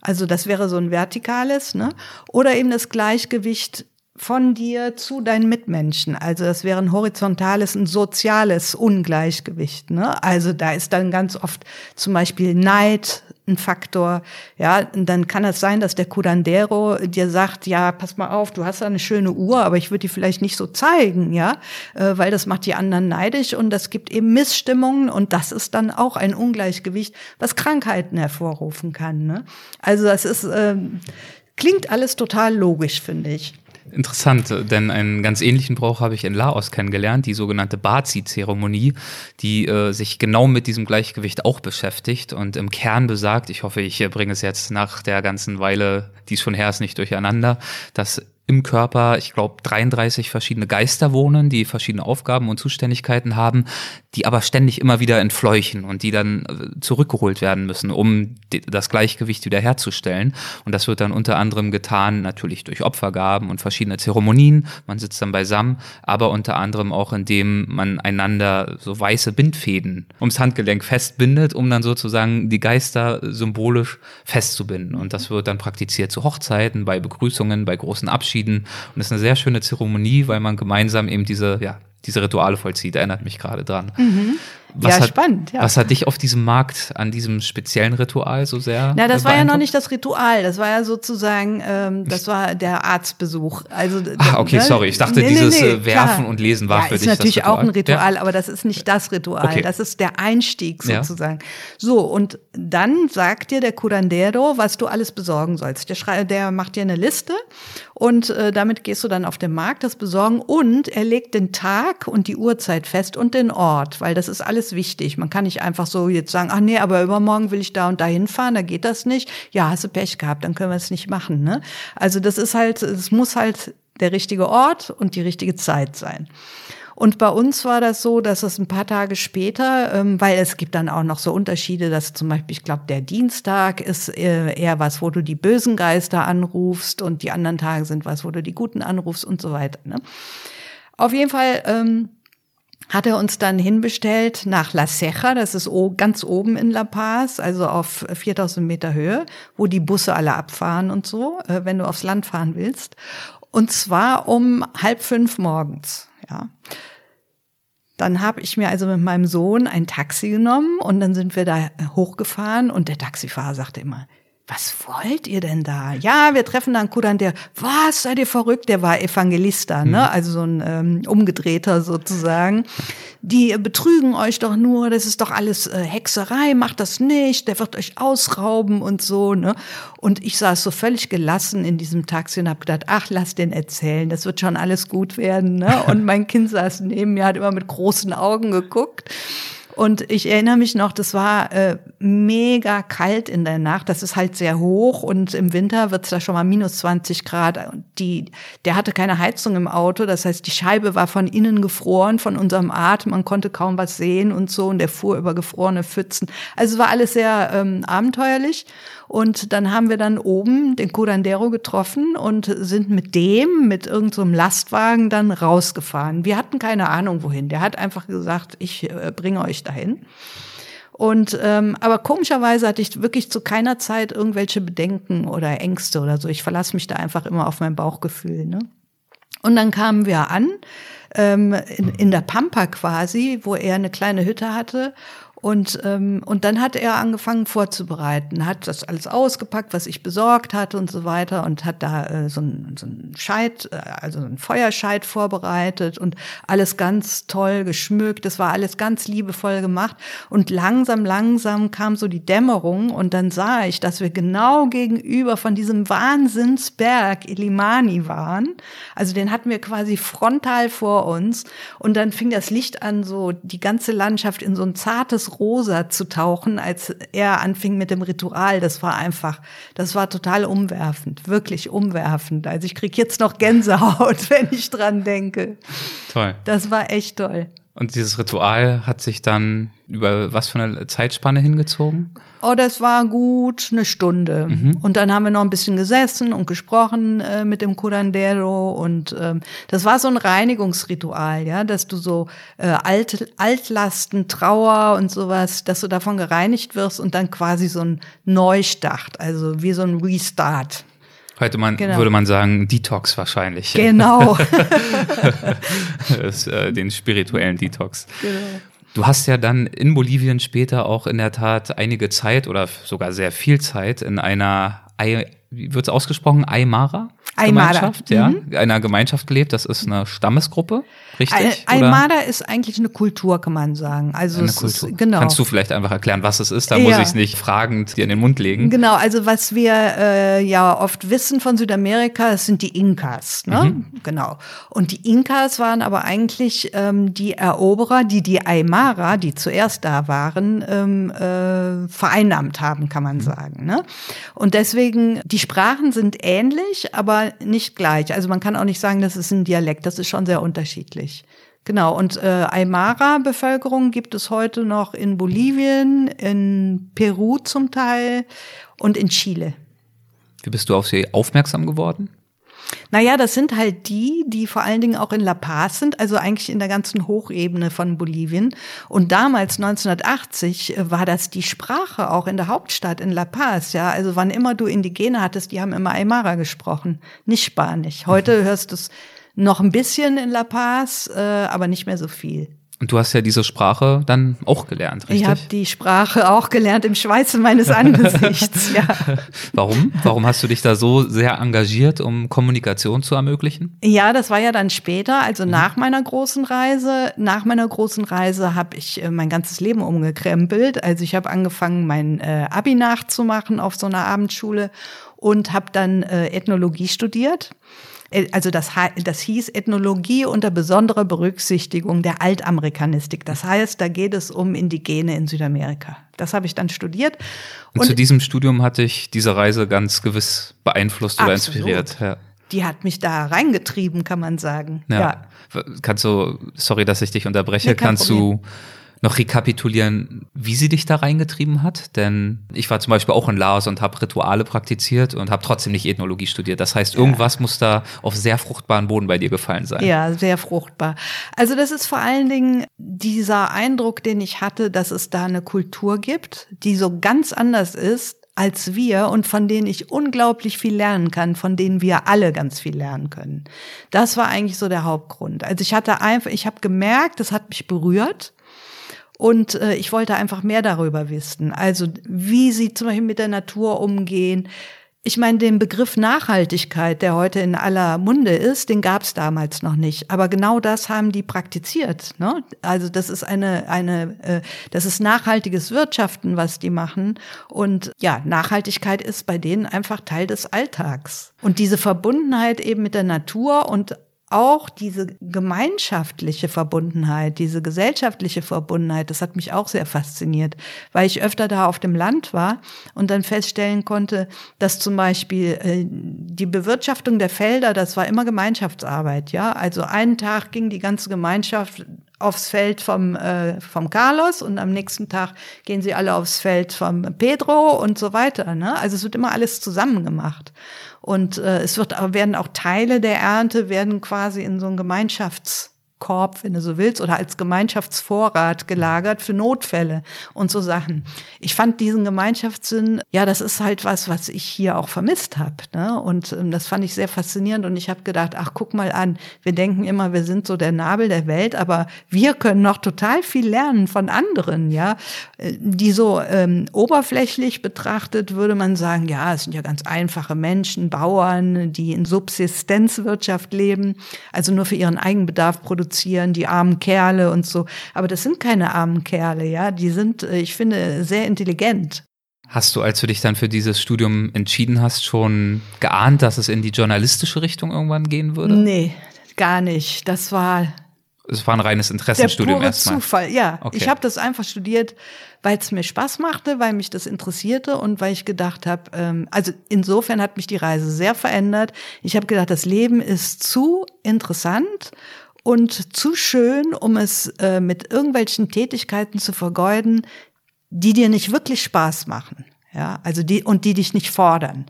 Also das wäre so ein vertikales, ne? Oder eben das Gleichgewicht von dir zu deinen Mitmenschen. Also das wäre ein horizontales, ein soziales Ungleichgewicht. Ne? Also da ist dann ganz oft zum Beispiel Neid ein Faktor. Ja, und dann kann es sein, dass der Curandero dir sagt, ja, pass mal auf, du hast da eine schöne Uhr, aber ich würde die vielleicht nicht so zeigen, ja, äh, weil das macht die anderen neidisch und das gibt eben Missstimmungen und das ist dann auch ein Ungleichgewicht, was Krankheiten hervorrufen kann. Ne? Also das ist äh, klingt alles total logisch, finde ich. Interessant, denn einen ganz ähnlichen Brauch habe ich in Laos kennengelernt, die sogenannte Bazi-Zeremonie, die äh, sich genau mit diesem Gleichgewicht auch beschäftigt und im Kern besagt, ich hoffe, ich bringe es jetzt nach der ganzen Weile, die schon her ist, nicht durcheinander, dass im Körper, ich glaube, 33 verschiedene Geister wohnen, die verschiedene Aufgaben und Zuständigkeiten haben, die aber ständig immer wieder entfleuchen und die dann äh, zurückgeholt werden müssen, um das Gleichgewicht wiederherzustellen. Und das wird dann unter anderem getan, natürlich durch Opfergaben und verschiedene Zeremonien. Man sitzt dann beisammen, aber unter anderem auch, indem man einander so weiße Bindfäden ums Handgelenk festbindet, um dann sozusagen die Geister symbolisch festzubinden. Und das wird dann praktiziert zu Hochzeiten, bei Begrüßungen, bei großen Abschieden verabschieden. Und das ist eine sehr schöne Zeremonie, weil man gemeinsam eben diese, ja, diese Rituale vollzieht. Erinnert mich gerade dran. Mhm. Was ja, hat, spannend. Ja. Was hat dich auf diesem Markt an diesem speziellen Ritual so sehr? Na, das war ja noch nicht das Ritual. Das war ja sozusagen, ähm, das war der Arztbesuch. Also, Ah, okay, ne? sorry. Ich dachte, Nee, nee, dieses nee, äh, Werfen klar. und Lesen war ja, für ist dich natürlich das auch ein Ritual. Ritual, Ja. aber das ist nicht das Ritual. Okay. Das ist der Einstieg sozusagen. So, und dann sagt dir der Curandero, was du alles besorgen sollst. Der, schrei der macht dir eine Liste und äh, damit gehst du dann auf den Markt das besorgen und er legt den Tag und die Uhrzeit fest und den Ort, weil das ist alles wichtig. Man kann nicht einfach so jetzt sagen, ach nee, aber übermorgen will ich da und da hinfahren, da geht das nicht. Ja, hast du Pech gehabt, dann können wir es nicht machen. Ne? Also das ist halt, es muss halt der richtige Ort und die richtige Zeit sein. Und bei uns war das so, dass es ein paar Tage später, ähm, weil es gibt dann auch noch so Unterschiede, dass zum Beispiel, ich glaube, der Dienstag ist äh, eher was, wo du die bösen Geister anrufst und die anderen Tage sind was, wo du die guten anrufst und so weiter. Ne? Auf jeden Fall ähm, hat er uns dann hinbestellt nach La Ceja, das ist ganz oben in La Paz, also auf 4000 Meter Höhe, wo die Busse alle abfahren und so, äh, wenn du aufs Land fahren willst. Und zwar um halb fünf morgens, ja. Dann habe ich mir also mit meinem Sohn ein Taxi genommen und dann sind wir da hochgefahren und der Taxifahrer sagte immer, was wollt ihr denn da? Ja, wir treffen dann Kudan, der, was, seid ihr verrückt? Der war Evangelista, ne? Also so ein ähm, Umgedrehter sozusagen. Die betrügen euch doch nur, das ist doch alles äh, Hexerei, macht das nicht, der wird euch ausrauben und so, ne? Und ich saß so völlig gelassen in diesem Taxi und habe gedacht, ach, lass den erzählen, das wird schon alles gut werden, ne? <laughs> Und mein Kind saß neben mir, hat immer mit großen Augen geguckt. Und ich erinnere mich noch, das war äh, mega kalt in der Nacht. Das ist halt sehr hoch und im Winter wird's da schon mal minus 20 Grad. Und die, der hatte keine Heizung im Auto. Das heißt, die Scheibe war von innen gefroren, von unserem Atem. Man konnte kaum was sehen und so. Und der fuhr über gefrorene Pfützen. Also es war alles sehr ähm, abenteuerlich. Und dann haben wir dann oben den Curandero getroffen und sind mit dem, mit irgendeinem so Lastwagen dann rausgefahren. Wir hatten keine Ahnung wohin. Der hat einfach gesagt, ich äh, bringe euch dahin. Und ähm, aber komischerweise hatte ich wirklich zu keiner Zeit irgendwelche Bedenken oder Ängste oder so. Ich verlasse mich da einfach immer auf mein Bauchgefühl. Ne? Und dann kamen wir an ähm, in, in der Pampa quasi, wo er eine kleine Hütte hatte. Und, ähm, und dann hat er angefangen vorzubereiten, hat das alles ausgepackt, was ich besorgt hatte und so weiter und hat da äh, so ein, so ein Scheit, äh, also ein Feuerscheit vorbereitet und alles ganz toll geschmückt. Das war alles ganz liebevoll gemacht. Und langsam, langsam kam so die Dämmerung und dann sah ich, dass wir genau gegenüber von diesem Wahnsinnsberg Ilimani waren. Also den hatten wir quasi frontal vor uns. Und dann fing das Licht an, so die ganze Landschaft in so ein zartes Rosa zu tauchen, als er anfing mit dem Ritual. Das war einfach, das war total umwerfend, wirklich umwerfend. Also ich krieg jetzt noch Gänsehaut, <laughs> wenn ich dran denke. Toll. Das war echt toll. Und dieses Ritual hat sich dann über was für eine Zeitspanne hingezogen? Oh, das war gut eine Stunde. Und dann haben wir noch ein bisschen gesessen und gesprochen äh, mit dem Curandero. Und ähm, das war so ein Reinigungsritual, ja, dass du so äh, Alt, Altlasten, Trauer und sowas, dass du davon gereinigt wirst und dann quasi so ein Neustart, also wie so ein Restart. Heute man, Genau. würde man sagen Detox wahrscheinlich. Genau. <laughs> Das, äh, den spirituellen Detox. genau. Du hast ja dann in Bolivien später auch in der Tat einige Zeit oder sogar sehr viel Zeit in einer, wie wird es ausgesprochen, Aymara? Aymara, Gemeinschaft, ja, einer Gemeinschaft gelebt. Das ist eine Stammesgruppe, richtig? Ay- Oder Aymara ist eigentlich eine Kultur, kann man sagen. Also eine es Kultur. ist genau. Kannst du vielleicht einfach erklären, was es ist? Da muss Ja. ich es nicht fragend dir in den Mund legen. Genau, also was wir äh, ja oft wissen von Südamerika, das sind die Inkas, ne? Genau. Und die Inkas waren aber eigentlich ähm, die Eroberer, die die Aymara, die zuerst da waren, ähm, äh, vereinnahmt haben, kann man sagen. Ne? Und deswegen, die Die Sprachen sind ähnlich, aber nicht gleich. Also man kann auch nicht sagen, das ist ein Dialekt. Das ist schon sehr unterschiedlich. Genau, und äh, Aymara-Bevölkerung gibt es heute noch in Bolivien, in Peru zum Teil und in Chile. Wie bist du auf sie aufmerksam geworden? Naja, das sind halt die, die vor allen Dingen auch in La Paz sind, also eigentlich in der ganzen Hochebene von Bolivien. Und damals, 1980, war das die Sprache auch in der Hauptstadt in La Paz. Ja, also wann immer du Indigene hattest, die haben immer Aymara gesprochen, nicht Spanisch. Heute hörst du es noch ein bisschen in La Paz, äh, aber nicht mehr so viel. Und du hast ja diese Sprache dann auch gelernt, richtig? Ich habe die Sprache auch gelernt im Schweiße meines Angesichts, ja. <laughs> Warum? Warum hast du dich da so sehr engagiert, um Kommunikation zu ermöglichen? Ja, das war ja dann später, also mhm. nach meiner großen Reise. Nach meiner großen Reise habe ich äh, mein ganzes Leben umgekrempelt. Also ich habe angefangen, mein äh, Abi nachzumachen auf so einer Abendschule und habe dann äh, Ethnologie studiert. Äh, also das, das hieß Ethnologie unter besonderer Berücksichtigung der Altamerikanistik. Das heißt, da geht es um Indigene in Südamerika. Das habe ich dann studiert. Und, Und zu diesem Studium hatte ich diese Reise ganz gewiss beeinflusst oder absolut. inspiriert. Ja. Die hat mich da reingetrieben, kann man sagen. Ja. ja. Kannst du, sorry, dass ich dich unterbreche, nee, kannst Problem. du noch rekapitulieren, wie sie dich da reingetrieben hat? Denn ich war zum Beispiel auch in Laos und habe Rituale praktiziert und habe trotzdem nicht Ethnologie studiert. Das heißt, irgendwas ja. muss da auf sehr fruchtbaren Boden bei dir gefallen sein. Ja, sehr fruchtbar. Also das ist vor allen Dingen dieser Eindruck, den ich hatte, dass es da eine Kultur gibt, die so ganz anders ist als wir und von denen ich unglaublich viel lernen kann, von denen wir alle ganz viel lernen können. Das war eigentlich so der Hauptgrund. Also ich hatte einfach, ich habe gemerkt, das hat mich berührt und äh, ich wollte einfach mehr darüber wissen. Also wie sie zum Beispiel mit der Natur umgehen. Ich meine, den Begriff Nachhaltigkeit, der heute in aller Munde ist, den gab es damals noch nicht. Aber genau das haben die praktiziert. Ne? Also das ist eine, eine, äh, das ist nachhaltiges Wirtschaften, was die machen. Und ja, Nachhaltigkeit ist bei denen einfach Teil des Alltags. Und diese Verbundenheit eben mit der Natur und auch diese gemeinschaftliche Verbundenheit, diese gesellschaftliche Verbundenheit, das hat mich auch sehr fasziniert, weil ich öfter da auf dem Land war und dann feststellen konnte, dass zum Beispiel äh, die Bewirtschaftung der Felder, das war immer Gemeinschaftsarbeit, ja. Also einen Tag ging die ganze Gemeinschaft aufs Feld vom, äh, vom Carlos und am nächsten Tag gehen sie alle aufs Feld vom Pedro und so weiter. Ne? Also es wird immer alles zusammen gemacht. Und äh, es wird, werden auch Teile der Ernte werden quasi in so ein Gemeinschafts Korb, wenn du so willst, oder als Gemeinschaftsvorrat gelagert für Notfälle und so Sachen. Ich fand diesen Gemeinschaftssinn, ja, das ist halt was, was ich hier auch vermisst habe. Ne? Und ähm, das fand ich sehr faszinierend und ich habe gedacht, ach, guck mal an, wir denken immer, wir sind so der Nabel der Welt, aber wir können noch total viel lernen von anderen, ja. Äh, die so ähm, oberflächlich betrachtet würde man sagen, ja, es sind ja ganz einfache Menschen, Bauern, die in Subsistenzwirtschaft leben, also nur für ihren Eigenbedarf produzieren produzieren, die armen Kerle und so. Aber das sind keine armen Kerle, ja. Die sind, äh, ich finde, sehr intelligent. Hast du, als du dich dann für dieses Studium entschieden hast, schon geahnt, dass es in die journalistische Richtung irgendwann gehen würde? Nee, gar nicht. Das war. Es war ein reines Interessenstudium der pure Zufall, ja. Okay. Ich habe das einfach studiert, weil es mir Spaß machte, weil mich das interessierte und weil ich gedacht habe, ähm, also insofern hat mich die Reise sehr verändert. Ich habe gedacht, das Leben ist zu interessant und zu schön, um es äh, mit irgendwelchen Tätigkeiten zu vergeuden, die dir nicht wirklich Spaß machen. Ja, also die und die dich nicht fordern.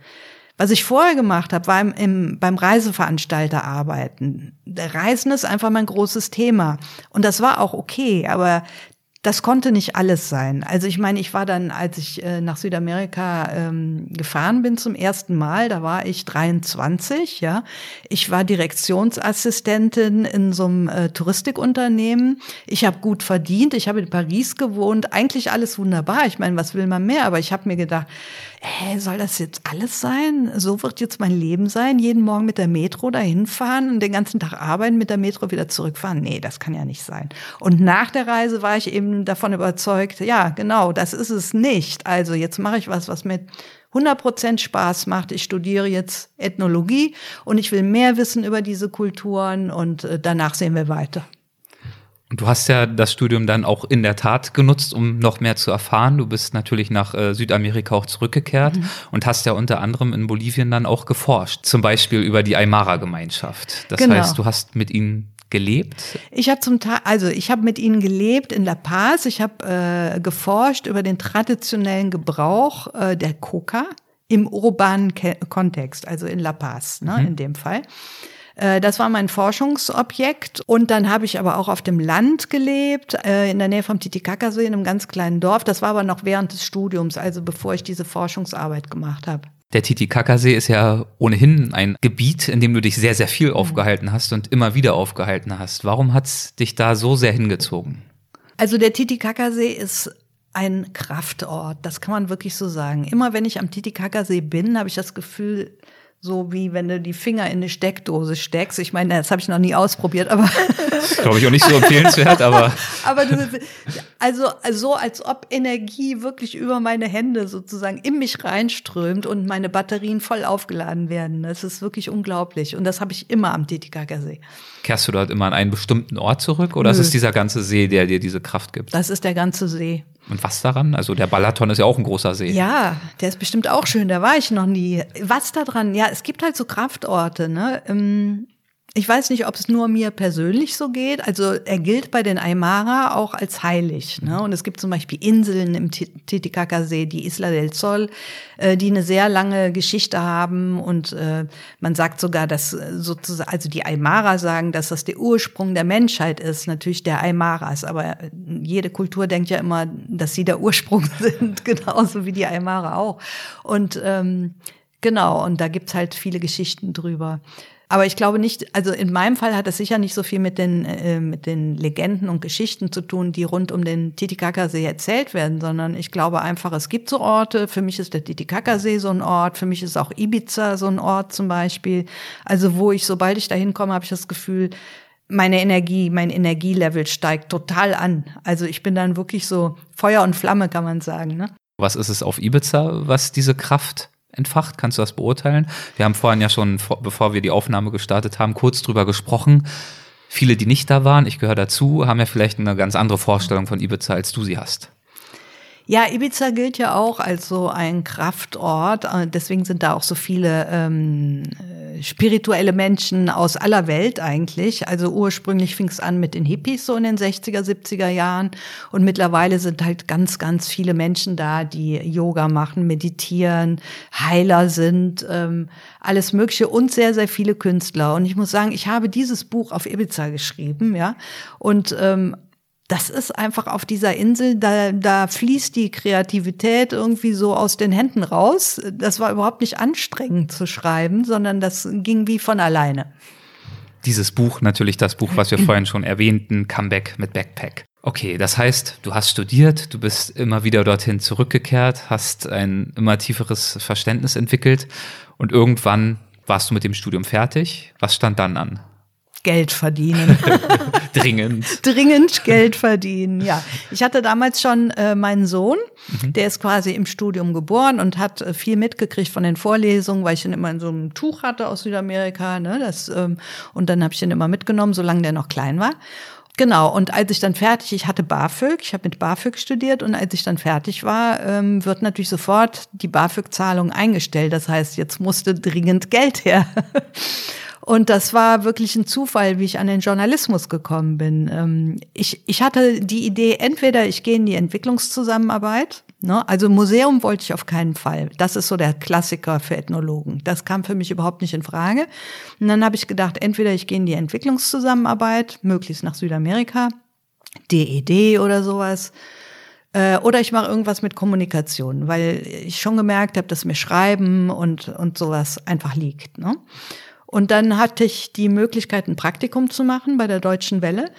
Was ich vorher gemacht habe, war im, im, beim Reiseveranstalter arbeiten. Reisen ist einfach mein großes Thema. Und das war auch okay, aber das konnte nicht alles sein. Also ich meine, ich war dann, als ich äh, nach Südamerika ähm, gefahren bin zum ersten Mal, da war ich 23, ja. Ich war Direktionsassistentin in so einem äh, Touristikunternehmen. Ich habe gut verdient, ich habe in Paris gewohnt, eigentlich alles wunderbar. Ich meine, was will man mehr? Aber ich habe mir gedacht, hä, soll das jetzt alles sein? So wird jetzt mein Leben sein? Jeden Morgen mit der Metro dahin fahren und den ganzen Tag arbeiten, mit der Metro wieder zurückfahren? Nee, das kann ja nicht sein. Und nach der Reise war ich eben davon überzeugt, ja, genau, das ist es nicht. Also jetzt mache ich was, was mir 100% Spaß macht. Ich studiere jetzt Ethnologie und ich will mehr wissen über diese Kulturen und äh, danach sehen wir weiter. Und du hast ja das Studium dann auch in der Tat genutzt, um noch mehr zu erfahren. Du bist natürlich nach äh, Südamerika auch zurückgekehrt mhm. und hast ja unter anderem in Bolivien dann auch geforscht. Zum Beispiel über die Aymara-Gemeinschaft. Das genau. heißt, du hast mit ihnen gelebt? Ich habe zum Teil, also ich habe mit ihnen gelebt in La Paz. Ich habe äh, geforscht über den traditionellen Gebrauch äh, der Coca im urbanen Ke Kontext, also in La Paz, ne, mhm. in dem Fall. Äh, das war mein Forschungsobjekt. Und dann habe ich aber auch auf dem Land gelebt, äh, in der Nähe vom Titicacasee, in einem ganz kleinen Dorf. Das war aber noch während des Studiums, also bevor ich diese Forschungsarbeit gemacht habe. Der Titicacasee ist ja ohnehin ein Gebiet, in dem du dich sehr, sehr viel aufgehalten hast und immer wieder aufgehalten hast. Warum hat's dich da so sehr hingezogen? Also der Titicacasee ist ein Kraftort, das kann man wirklich so sagen. Immer wenn ich am Titicacasee bin, habe ich das Gefühl, so wie wenn du die Finger in eine Steckdose steckst. Ich meine, das habe ich noch nie ausprobiert, aber. <laughs> Glaube ich auch nicht so empfehlenswert, aber. <laughs> aber du, also so, als ob Energie wirklich über meine Hände sozusagen in mich reinströmt und meine Batterien voll aufgeladen werden. Das ist wirklich unglaublich. Und das habe ich immer am Titicaca-See. Kehrst du dort immer an einen bestimmten Ort zurück oder Nö. ist es dieser ganze See, der dir diese Kraft gibt? Das ist der ganze See. Und was daran? Also der Balaton ist ja auch ein großer See. Ja, der ist bestimmt auch schön, da war ich noch nie. Was da dran? Ja, es gibt halt so Kraftorte, ne? Ich weiß nicht, ob es nur mir persönlich so geht. Also er gilt bei den Aymara auch als heilig. Ne? Und es gibt zum Beispiel Inseln im Titicacasee, die Isla del Sol, äh, die eine sehr lange Geschichte haben. Und äh, man sagt sogar, dass äh, sozusagen, also die Aymara sagen, dass das der Ursprung der Menschheit ist, natürlich der Aymaras. Aber jede Kultur denkt ja immer, dass sie der Ursprung <laughs> sind, genauso wie die Aymara auch. Und ähm, genau, und da gibt's halt viele Geschichten drüber. Aber ich glaube nicht, also in meinem Fall hat das sicher nicht so viel mit den, äh, mit den Legenden und Geschichten zu tun, die rund um den Titicacasee erzählt werden, sondern ich glaube einfach, es gibt so Orte. Für mich ist der Titicacasee so ein Ort. Für mich ist auch Ibiza so ein Ort zum Beispiel. Also wo ich, sobald ich da hinkomme, habe ich das Gefühl, meine Energie, mein Energielevel steigt total an. Also ich bin dann wirklich so Feuer und Flamme, kann man sagen. Ne? Was ist es auf Ibiza, was diese Kraft entfacht? Kannst du das beurteilen? Wir haben vorhin ja schon, bevor wir die Aufnahme gestartet haben, kurz drüber gesprochen. Viele, die nicht da waren, ich gehöre dazu, haben ja vielleicht eine ganz andere Vorstellung von Ibiza, als du sie hast. Ja, Ibiza gilt ja auch als so ein Kraftort. Äh, deswegen sind da auch so viele ähm, äh, spirituelle Menschen aus aller Welt eigentlich. Also ursprünglich fing es an mit den Hippies so in den 60er, 70er Jahren. Und mittlerweile sind halt ganz, ganz viele Menschen da, die Yoga machen, meditieren, Heiler sind, ähm, alles Mögliche und sehr, sehr viele Künstler. Und ich muss sagen, ich habe dieses Buch auf Ibiza geschrieben, ja. Und ähm, das ist einfach auf dieser Insel, da, da fließt die Kreativität irgendwie so aus den Händen raus. Das war überhaupt nicht anstrengend zu schreiben, sondern das ging wie von alleine. Dieses Buch, natürlich das Buch, was wir vorhin schon erwähnten, Comeback mit Backpack. Okay, das heißt, du hast studiert, du bist immer wieder dorthin zurückgekehrt, hast ein immer tieferes Verständnis entwickelt und irgendwann warst du mit dem Studium fertig. Was stand dann an? Geld verdienen. <laughs> Dringend. Dringend Geld verdienen, ja. Ich hatte damals schon äh, meinen Sohn, mhm. der ist quasi im Studium geboren und hat äh, viel mitgekriegt von den Vorlesungen, weil ich ihn immer in so einem Tuch hatte aus Südamerika. Ne, das, ähm, und dann habe ich ihn immer mitgenommen, solange der noch klein war. Genau, und als ich dann fertig, ich hatte BAföG, ich habe mit BAföG studiert und als ich dann fertig war, ähm, wird natürlich sofort die BAföG-Zahlung eingestellt. Das heißt, jetzt musste dringend Geld her. <laughs> Und das war wirklich ein Zufall, wie ich an den Journalismus gekommen bin. Ähm, ich, ich hatte die Idee, entweder ich gehe in die Entwicklungszusammenarbeit, ne? also Museum wollte ich auf keinen Fall. Das ist so der Klassiker für Ethnologen. Das kam für mich überhaupt nicht in Frage. Und dann habe ich gedacht, entweder ich gehe in die Entwicklungszusammenarbeit, möglichst nach Südamerika, DED e oder sowas. Äh, oder ich mache irgendwas mit Kommunikation, weil ich schon gemerkt habe, dass mir Schreiben und, und sowas einfach liegt. Ne? Und dann hatte ich die Möglichkeit, ein Praktikum zu machen bei der Deutschen Welle.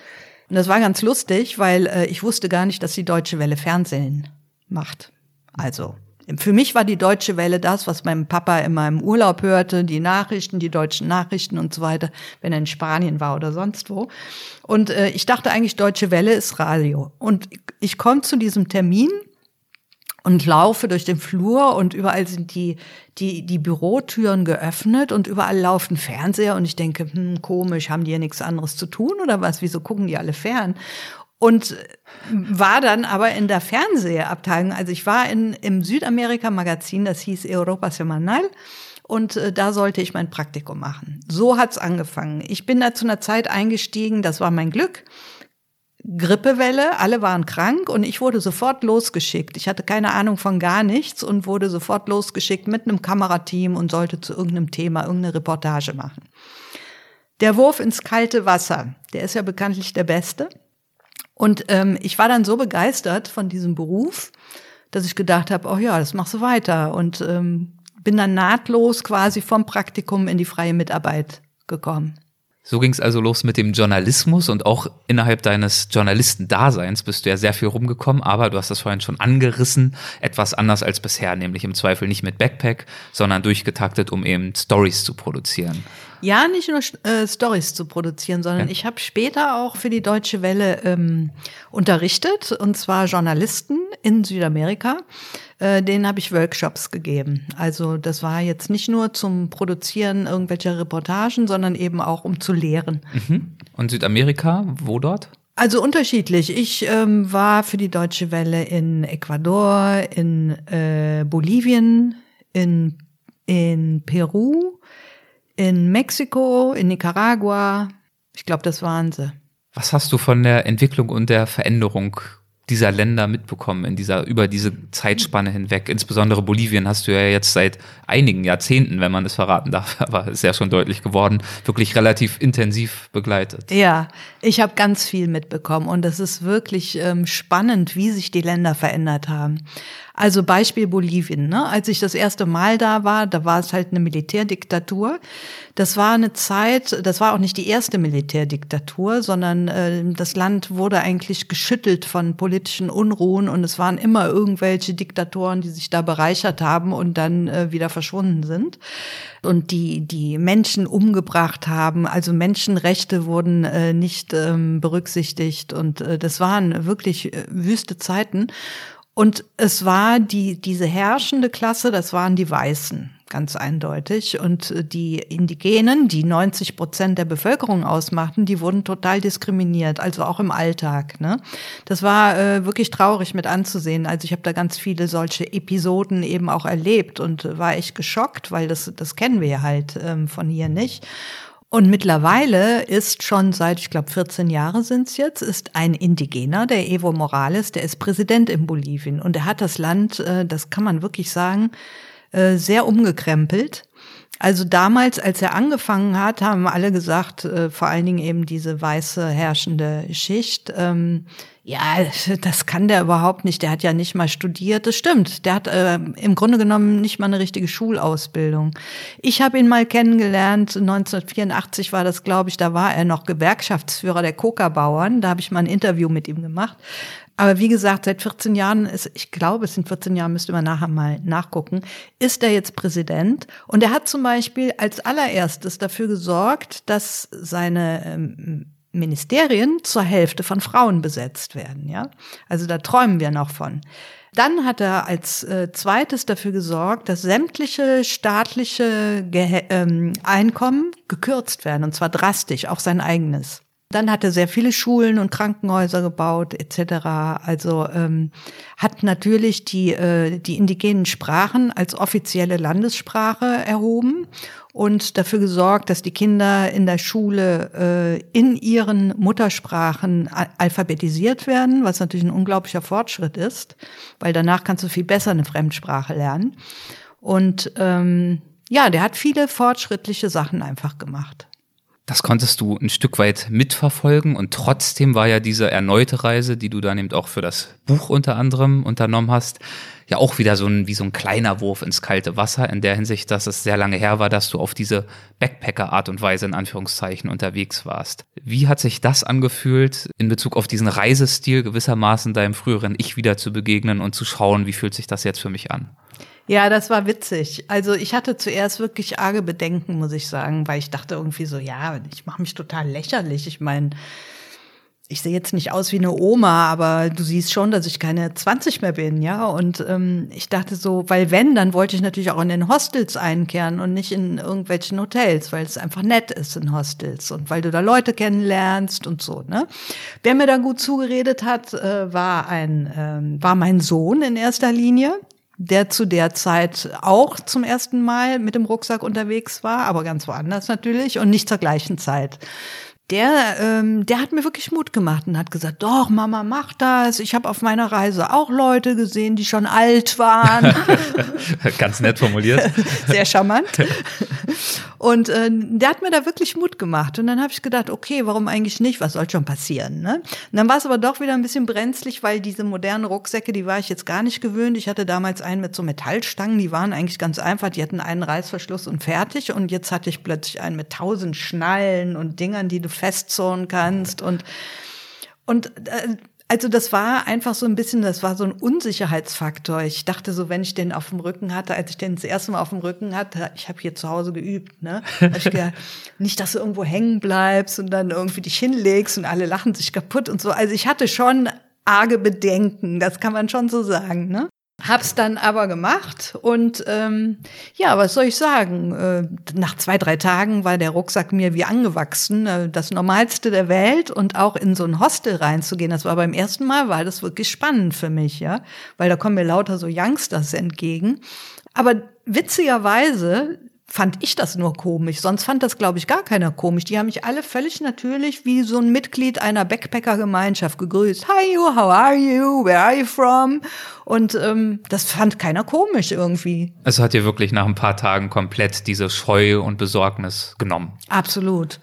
Und das war ganz lustig, weil äh, ich wusste gar nicht, dass die Deutsche Welle Fernsehen macht. Also für mich war die Deutsche Welle das, was mein Papa immer im Urlaub hörte, die Nachrichten, die deutschen Nachrichten und so weiter, wenn er in Spanien war oder sonst wo. Und äh, ich dachte eigentlich, Deutsche Welle ist Radio. Und ich komme zu diesem Termin und laufe durch den Flur und überall sind die, die, die Bürotüren geöffnet und überall laufen Fernseher und ich denke, hm, komisch, haben die ja nichts anderes zu tun oder was? Wieso gucken die alle fern? Und war dann aber in der Fernsehabteilung, also ich war in, im Südamerika-Magazin, das hieß Europa Semanal, und äh, da sollte ich mein Praktikum machen. So hat's angefangen. Ich bin da zu einer Zeit eingestiegen, das war mein Glück. Grippewelle, alle waren krank und ich wurde sofort losgeschickt. Ich hatte keine Ahnung von gar nichts und wurde sofort losgeschickt mit einem Kamerateam und sollte zu irgendeinem Thema irgendeine Reportage machen. Der Wurf ins kalte Wasser, der ist ja bekanntlich der beste. Und ähm, ich war dann so begeistert von diesem Beruf, dass ich gedacht habe, oh ja, das machst du weiter. Und ähm, bin dann nahtlos quasi vom Praktikum in die freie Mitarbeit gekommen. So ging es also los mit dem Journalismus und auch innerhalb deines Journalistendaseins bist du ja sehr viel rumgekommen, aber du hast das vorhin schon angerissen, etwas anders als bisher, nämlich im Zweifel nicht mit Backpack, sondern durchgetaktet, um eben Stories zu produzieren. Ja, nicht nur äh, Stories zu produzieren, sondern ja. ich habe später auch für die Deutsche Welle ähm, unterrichtet, und zwar Journalisten in Südamerika. Äh, denen habe ich Workshops gegeben. Also das war jetzt nicht nur zum Produzieren irgendwelcher Reportagen, sondern eben auch um zu lehren. Mhm. Und Südamerika, wo dort? Also unterschiedlich. Ich ähm, war für die Deutsche Welle in Ecuador, in äh, Bolivien, in, in Peru, in Mexiko, in Nicaragua. Ich glaube, das waren sie. Was hast du von der Entwicklung und der Veränderung dieser Länder mitbekommen in dieser, über diese Zeitspanne hinweg. Insbesondere Bolivien hast du ja jetzt seit einigen Jahrzehnten, wenn man es verraten darf, <laughs> aber ist ja schon deutlich geworden, wirklich relativ intensiv begleitet. Ja, ich habe ganz viel mitbekommen und es ist wirklich ähm, spannend, wie sich die Länder verändert haben. Also Beispiel Bolivien. Ne? Als ich das erste Mal da war, da war es halt eine Militärdiktatur. Das war eine Zeit, das war auch nicht die erste Militärdiktatur, sondern äh, das Land wurde eigentlich geschüttelt von politischen Unruhen und es waren immer irgendwelche Diktatoren, die sich da bereichert haben und dann äh, wieder verschwunden sind und die die Menschen umgebracht haben. Also Menschenrechte wurden äh, nicht ähm, berücksichtigt und äh, das waren wirklich äh, wüste Zeiten. Und es war die, diese herrschende Klasse, das waren die Weißen, ganz eindeutig. Und äh, die Indigenen, die 90 Prozent der Bevölkerung ausmachten, die wurden total diskriminiert, also auch im Alltag. Ne? Das war äh, wirklich traurig mit anzusehen. Also ich habe da ganz viele solche Episoden eben auch erlebt und war echt geschockt, weil das, das kennen wir halt ähm, von hier nicht. Und mittlerweile ist schon seit, ich glaube, 14 Jahre sind es jetzt, ist ein Indigener, der Evo Morales, der ist Präsident in Bolivien. Und er hat das Land, äh, das kann man wirklich sagen, äh, sehr umgekrempelt. Also damals, als er angefangen hat, haben alle gesagt, äh, vor allen Dingen eben diese weiße herrschende Schicht, ähm, ja, das kann der überhaupt nicht. Der hat ja nicht mal studiert. Das stimmt. Der hat äh, im Grunde genommen nicht mal eine richtige Schulausbildung. Ich habe ihn mal kennengelernt. 1984 war das, glaube ich. Da war er noch Gewerkschaftsführer der Coca-Bauern. Da habe ich mal ein Interview mit ihm gemacht. Aber wie gesagt, seit 14 Jahren ist, ich glaube, es sind 14 Jahre, müsste man nachher mal nachgucken, ist er jetzt Präsident. Und er hat zum Beispiel als allererstes dafür gesorgt, dass seine ähm, Ministerien zur Hälfte von Frauen besetzt werden, ja. Also da träumen wir noch von. Dann hat er als äh, zweites dafür gesorgt, dass sämtliche staatliche Ge ähm, Einkommen gekürzt werden, und zwar drastisch, auch sein eigenes. Dann hat er sehr viele Schulen und Krankenhäuser gebaut etc. Also ähm, hat natürlich die, äh, die indigenen Sprachen als offizielle Landessprache erhoben und dafür gesorgt, dass die Kinder in der Schule äh, in ihren Muttersprachen alphabetisiert werden, was natürlich ein unglaublicher Fortschritt ist, weil danach kannst du viel besser eine Fremdsprache lernen. Und ähm, ja, der hat viele fortschrittliche Sachen einfach gemacht. Das konntest du ein Stück weit mitverfolgen und trotzdem war ja diese erneute Reise, die du dann eben auch für das Buch unter anderem unternommen hast, ja auch wieder so ein, wie so ein kleiner Wurf ins kalte Wasser in der Hinsicht, dass es sehr lange her war, dass du auf diese Backpacker-Art und Weise in Anführungszeichen unterwegs warst. Wie hat sich das angefühlt, in Bezug auf diesen Reisestil gewissermaßen deinem früheren Ich wieder zu begegnen und zu schauen, wie fühlt sich das jetzt für mich an? Ja, das war witzig. Also ich hatte zuerst wirklich arge Bedenken, muss ich sagen, weil ich dachte irgendwie so, ja, ich mache mich total lächerlich. Ich meine, ich sehe jetzt nicht aus wie eine Oma, aber du siehst schon, dass ich keine 20 mehr bin, ja. Und ähm, ich dachte so, weil wenn, dann wollte ich natürlich auch in den Hostels einkehren und nicht in irgendwelchen Hotels, weil es einfach nett ist in Hostels und weil du da Leute kennenlernst und so. Ne? Wer mir da gut zugeredet hat, äh, war ein äh, war mein Sohn in erster Linie der zu der Zeit auch zum ersten Mal mit dem Rucksack unterwegs war, aber ganz woanders natürlich und nicht zur gleichen Zeit der, ähm, der hat mir wirklich Mut gemacht und hat gesagt, doch, Mama, mach das. Ich habe auf meiner Reise auch Leute gesehen, die schon alt waren. <laughs> Ganz nett formuliert. <laughs> Sehr charmant. Und äh, der hat mir da wirklich Mut gemacht. Und dann habe ich gedacht, okay, warum eigentlich nicht? Was soll schon passieren? Ne? Und dann war es aber doch wieder ein bisschen brenzlig, weil diese modernen Rucksäcke, die war ich jetzt gar nicht gewöhnt. Ich hatte damals einen mit so Metallstangen, die waren eigentlich ganz einfach. Die hatten einen Reißverschluss und fertig. Und jetzt hatte ich plötzlich einen mit tausend Schnallen und Dingern, die du festzurren kannst und und äh, also das war einfach so ein bisschen, das war so ein Unsicherheitsfaktor. Ich dachte so, wenn ich den auf dem Rücken hatte, als ich den das erste Mal auf dem Rücken hatte, ich habe hier zu Hause geübt, ne? ich gedacht, <laughs> nicht, dass du irgendwo hängen bleibst und dann irgendwie dich hinlegst und alle lachen sich kaputt und so. Also ich hatte schon arge Bedenken, das kann man schon so sagen, ne? Hab's dann aber gemacht und ähm, ja, was soll ich sagen? Äh, nach zwei, drei Tagen war der Rucksack mir wie angewachsen. Äh, das Normalste der Welt und auch in so ein Hostel reinzugehen, das war beim ersten Mal, war das wirklich spannend für mich, ja, weil da kommen mir lauter so Youngsters entgegen. Aber witzigerweise fand ich das nur komisch. Sonst fand das, glaube ich, gar keiner komisch. Die haben mich alle völlig natürlich wie so ein Mitglied einer Backpacker-Gemeinschaft gegrüßt. Hi you, how are you? Where are you from? Und ähm, das fand keiner komisch irgendwie. Es hat dir wirklich nach ein paar Tagen komplett diese Scheu und Besorgnis genommen. Absolut.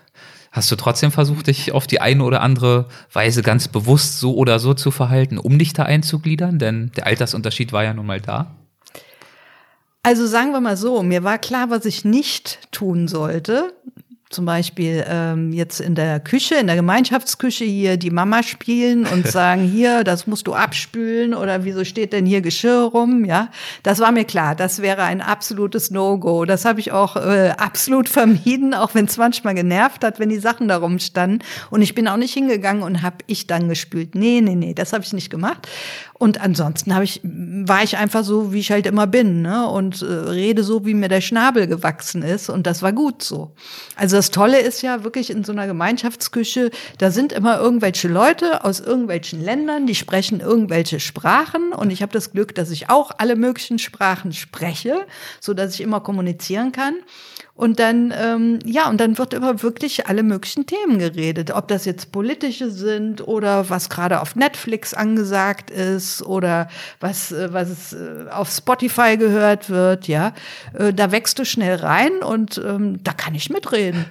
Hast du trotzdem versucht, dich auf die eine oder andere Weise ganz bewusst so oder so zu verhalten, um dich da einzugliedern? Denn der Altersunterschied war ja nun mal da. Also sagen wir mal so, mir war klar, was ich nicht tun sollte zum Beispiel ähm, jetzt in der Küche, in der Gemeinschaftsküche hier die Mama spielen und <laughs> sagen, hier, das musst du abspülen oder wieso steht denn hier Geschirr rum? Ja, das war mir klar, das wäre ein absolutes No-Go. Das habe ich auch äh, absolut vermieden, auch wenn es manchmal genervt hat, wenn die Sachen da rumstanden. Und ich bin auch nicht hingegangen und habe ich dann gespült. Nee, nee, nee, das habe ich nicht gemacht. Und ansonsten habe ich, war ich einfach so, wie ich halt immer bin, ne? Und äh, rede so, wie mir der Schnabel gewachsen ist. Und das war gut so. Also das Tolle ist ja wirklich in so einer Gemeinschaftsküche, da sind immer irgendwelche Leute aus irgendwelchen Ländern, die sprechen irgendwelche Sprachen. Und ich habe das Glück, dass ich auch alle möglichen Sprachen spreche, so dass ich immer kommunizieren kann. Und dann, ähm, ja, und dann wird über wirklich alle möglichen Themen geredet. Ob das jetzt politische sind oder was gerade auf Netflix angesagt ist oder was, äh, was äh, auf Spotify gehört wird, ja. Äh, da wächst du schnell rein und ähm, da kann ich mitreden.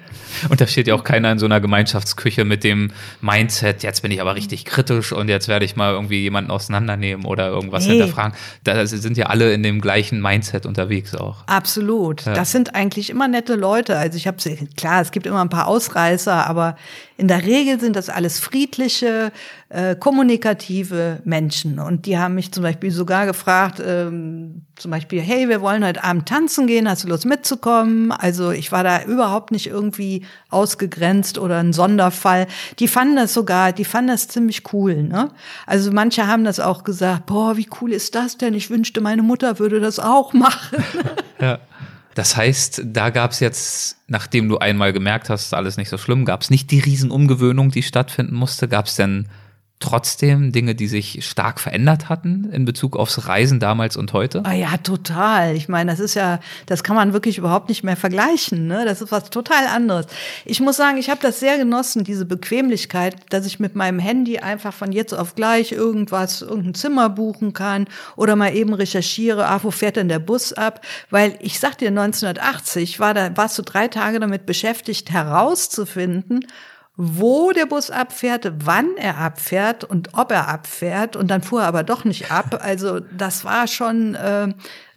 Und da steht ja auch keiner in so einer Gemeinschaftsküche mit dem Mindset, jetzt bin ich aber richtig kritisch und jetzt werde ich mal irgendwie jemanden auseinandernehmen oder irgendwas nee. hinterfragen. Da sind ja alle in dem gleichen Mindset unterwegs auch. Absolut. Ja. Das sind eigentlich immer nette Leute. Also ich habe klar, es gibt immer ein paar Ausreißer, aber in der Regel sind das alles friedliche, äh, kommunikative Menschen. Und die haben mich zum Beispiel sogar gefragt, ähm, zum Beispiel, hey, wir wollen heute Abend tanzen gehen, hast du Lust mitzukommen? Also ich war da überhaupt nicht irgendwie ausgegrenzt oder ein Sonderfall. Die fanden das sogar, die fanden das ziemlich cool. Ne? Also manche haben das auch gesagt, boah, wie cool ist das denn? Ich wünschte, meine Mutter würde das auch machen. Ja. <laughs> Das heißt, da gab es jetzt, nachdem du einmal gemerkt hast, alles nicht so schlimm, gab es nicht die Riesenumgewöhnung, die stattfinden musste. Gab es denn trotzdem Dinge, die sich stark verändert hatten in Bezug aufs Reisen damals und heute? Ah ja, total. Ich meine, das ist ja, das kann man wirklich überhaupt nicht mehr vergleichen. Ne? Das ist was total anderes. Ich muss sagen, ich habe das sehr genossen, diese Bequemlichkeit, dass ich mit meinem Handy einfach von jetzt auf gleich irgendwas, irgendein Zimmer buchen kann oder mal eben recherchiere, ah, wo fährt denn der Bus ab? Weil ich sag dir, 1980 war da, warst du drei Tage damit beschäftigt, herauszufinden, wo der Bus abfährt, wann er abfährt und ob er abfährt. Und dann fuhr er aber doch nicht ab. <laughs> Also das war schon äh,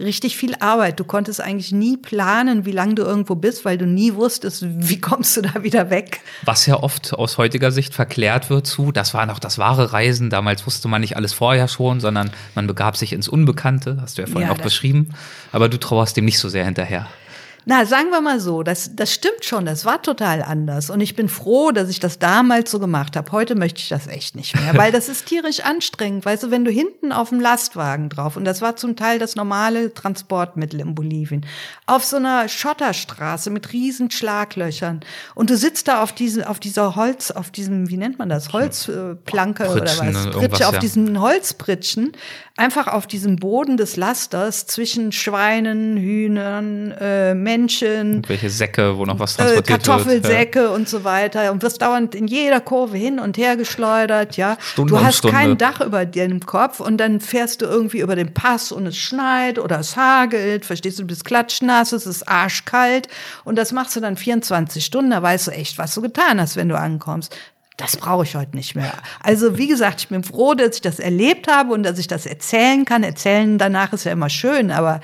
richtig viel Arbeit. Du konntest eigentlich nie planen, wie lange du irgendwo bist, weil du nie wusstest, wie <laughs> kommst du da wieder weg. Was ja oft aus heutiger Sicht verklärt wird zu, das war noch das wahre Reisen. Damals wusste man nicht alles vorher schon, sondern man begab sich ins Unbekannte, hast du ja vorhin ja, auch beschrieben. Aber du trauerst dem nicht so sehr hinterher. Na, sagen wir mal so, das, das stimmt schon, das war total anders. Und ich bin froh, dass ich das damals so gemacht habe. Heute möchte ich das echt nicht mehr, weil das ist tierisch anstrengend. Weißt du, wenn du hinten auf dem Lastwagen drauf, und das war zum Teil das normale Transportmittel in Bolivien, auf so einer Schotterstraße mit riesen Schlaglöchern und du sitzt da auf, diese, auf dieser Holz, auf diesem, wie nennt man das, Holzplanke äh, oder was, Pritsche, auf ja. diesen Holzpritschen, einfach auf diesem Boden des Lasters zwischen Schweinen, Hühnern, äh, Menschen. Welche Säcke, wo noch was äh, transportiert äh, Kartoffelsäcke wird. und so weiter. Und wirst dauernd in jeder Kurve hin und her geschleudert, ja. Stunde du hast kein Dach über deinem Kopf und dann fährst du irgendwie über den Pass und es schneit oder es hagelt, verstehst du, du bist klatschnass, es ist arschkalt und das machst du dann 24 Stunden, da weißt du echt, was du getan hast, wenn du ankommst das brauche ich heute nicht mehr. Also wie gesagt, ich bin froh, dass ich das erlebt habe und dass ich das erzählen kann. Erzählen danach ist ja immer schön, aber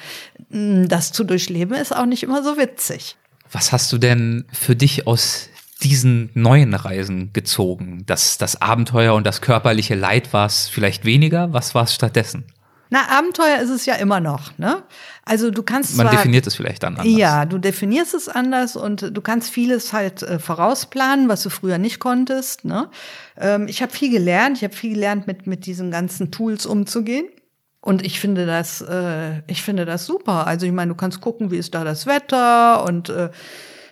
mm, das zu durchleben ist auch nicht immer so witzig. Was hast du denn für dich aus diesen neuen Reisen gezogen? Das, das Abenteuer und das körperliche Leid war es vielleicht weniger. Was war es stattdessen? Na, Abenteuer ist es ja immer noch, ne? Also du kannst Man zwar, definiert es vielleicht dann anders. Ja, du definierst es anders und du kannst vieles halt äh, vorausplanen, was du früher nicht konntest, ne? Ähm, ich habe viel gelernt, ich habe viel gelernt, mit, mit diesen ganzen Tools umzugehen. Und ich finde das, äh, ich finde das super. Also ich meine, du kannst gucken, wie ist da das Wetter und äh,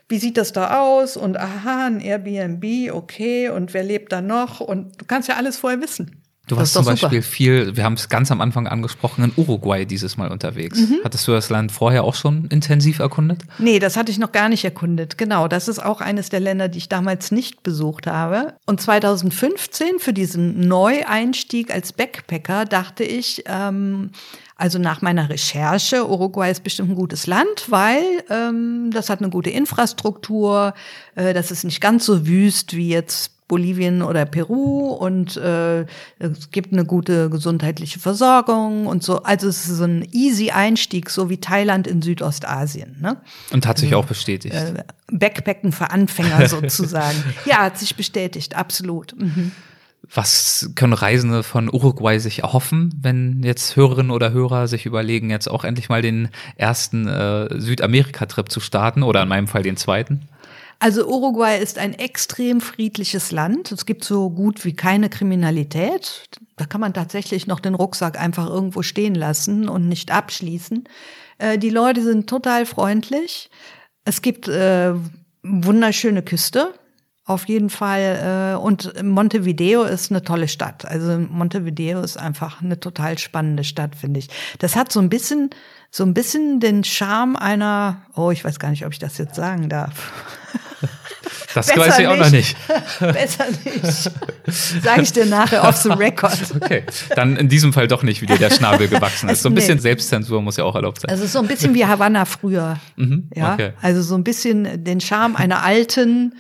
wie sieht das da aus und aha, ein Airbnb, okay, und wer lebt da noch? Und du kannst ja alles vorher wissen. Du warst zum Beispiel super. viel, wir haben es ganz am Anfang angesprochen, in Uruguay dieses Mal unterwegs. Mhm. Hattest du das Land vorher auch schon intensiv erkundet? Nee, das hatte ich noch gar nicht erkundet. Genau, das ist auch eines der Länder, die ich damals nicht besucht habe. Und 2015 für diesen Neueinstieg als Backpacker dachte ich, ähm, also nach meiner Recherche, Uruguay ist bestimmt ein gutes Land, weil ähm, das hat eine gute Infrastruktur, äh, das ist nicht ganz so wüst wie jetzt Bolivien oder Peru und äh, es gibt eine gute gesundheitliche Versorgung und so. Also es ist so ein easy Einstieg, so wie Thailand in Südostasien. Ne? Und hat sich auch bestätigt. Äh, Backpacken für Anfänger <laughs> sozusagen. ja, hat sich bestätigt, absolut. Mhm. Was können Reisende von Uruguay sich erhoffen, wenn jetzt Hörerinnen oder Hörer sich überlegen, jetzt auch endlich mal den ersten äh, Südamerika-Trip zu starten oder in meinem Fall den zweiten? Also Uruguay ist ein extrem friedliches Land. Es gibt so gut wie keine Kriminalität. Da kann man tatsächlich noch den Rucksack einfach irgendwo stehen lassen und nicht abschließen. Äh, die Leute sind total freundlich. Es gibt äh, wunderschöne Küste. Auf jeden Fall. Äh, und Montevideo ist eine tolle Stadt. Also Montevideo ist einfach eine total spannende Stadt, finde ich. Das hat so ein bisschen, so ein bisschen den Charme einer, oh, ich weiß gar nicht, ob ich das jetzt sagen darf. <laughs> Das Besser weiß ich auch noch nicht. <laughs> Besser nicht. Sage ich dir nachher off the record. <laughs> Okay, dann in diesem Fall doch nicht, wie dir der Schnabel gewachsen ist. So ein bisschen nee. Selbstzensur muss ja auch erlaubt sein. Also so ein bisschen wie Havanna früher. Mhm, ja, okay. also so ein bisschen den Charme einer alten,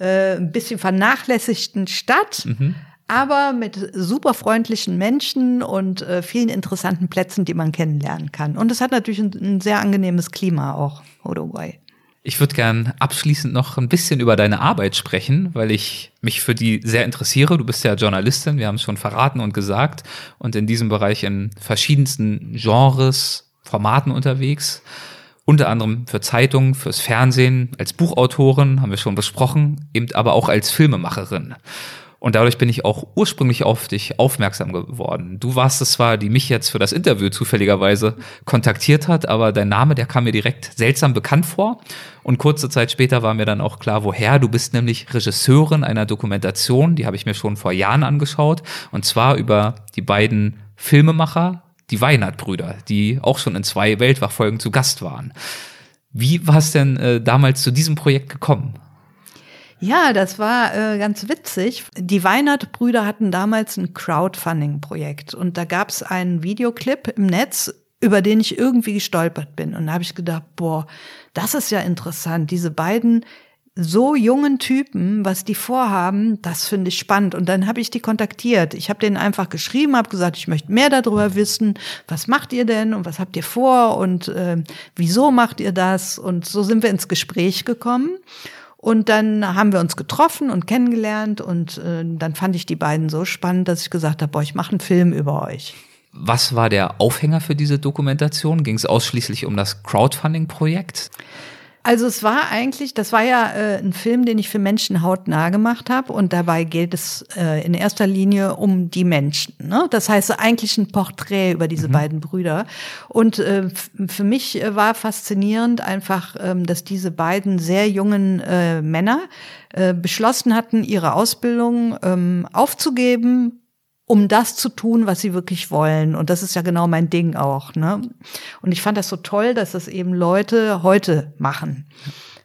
äh, ein bisschen vernachlässigten Stadt. Mhm aber mit super freundlichen Menschen und äh, vielen interessanten Plätzen, die man kennenlernen kann. Und es hat natürlich ein, ein sehr angenehmes Klima auch, Uruguay. Ich würde gern abschließend noch ein bisschen über deine Arbeit sprechen, weil ich mich für die sehr interessiere. Du bist ja Journalistin, wir haben es schon verraten und gesagt und in diesem Bereich in verschiedensten Genres, Formaten unterwegs. Unter anderem für Zeitungen, fürs Fernsehen, als Buchautorin, haben wir schon besprochen, eben aber auch als Filmemacherin. Und dadurch bin ich auch ursprünglich auf dich aufmerksam geworden. Du warst es zwar, die mich jetzt für das Interview zufälligerweise kontaktiert hat, aber dein Name, der kam mir direkt seltsam bekannt vor. Und kurze Zeit später war mir dann auch klar, woher. Du bist nämlich Regisseurin einer Dokumentation, die habe ich mir schon vor Jahren angeschaut. Und zwar über die beiden Filmemacher, die Weinert-Brüder, die auch schon in zwei Weltwachfolgen zu Gast waren. Wie war es denn äh, damals zu diesem Projekt gekommen? Ja, das war äh, ganz witzig. Die Weinert-Brüder hatten damals ein Crowdfunding-Projekt und da gab es einen Videoclip im Netz, über den ich irgendwie gestolpert bin. Und da habe ich gedacht, boah, das ist ja interessant. Diese beiden so jungen Typen, was die vorhaben, das finde ich spannend. Und dann habe ich die kontaktiert. Ich habe denen einfach geschrieben, habe gesagt, ich möchte mehr darüber wissen. Was macht ihr denn und was habt ihr vor und äh, wieso macht ihr das? Und so sind wir ins Gespräch gekommen. Und dann haben wir uns getroffen und kennengelernt und äh, dann fand ich die beiden so spannend, dass ich gesagt habe, boah, ich mache einen Film über euch. Was war der Aufhänger für diese Dokumentation? Ging es ausschließlich um das Crowdfunding-Projekt? Also es war eigentlich, das war ja äh, ein Film, den ich für Menschen hautnah gemacht habe und dabei geht es äh, in erster Linie um die Menschen. Ne? Das heißt eigentlich ein Porträt über diese mhm. beiden Brüder. Und äh, für mich äh, war faszinierend einfach, ähm, dass diese beiden sehr jungen äh, Männer äh, beschlossen hatten, ihre Ausbildung ähm, aufzugeben um das zu tun, was sie wirklich wollen. Und das ist ja genau mein Ding auch. Ne? Und ich fand das so toll, dass das eben Leute heute machen.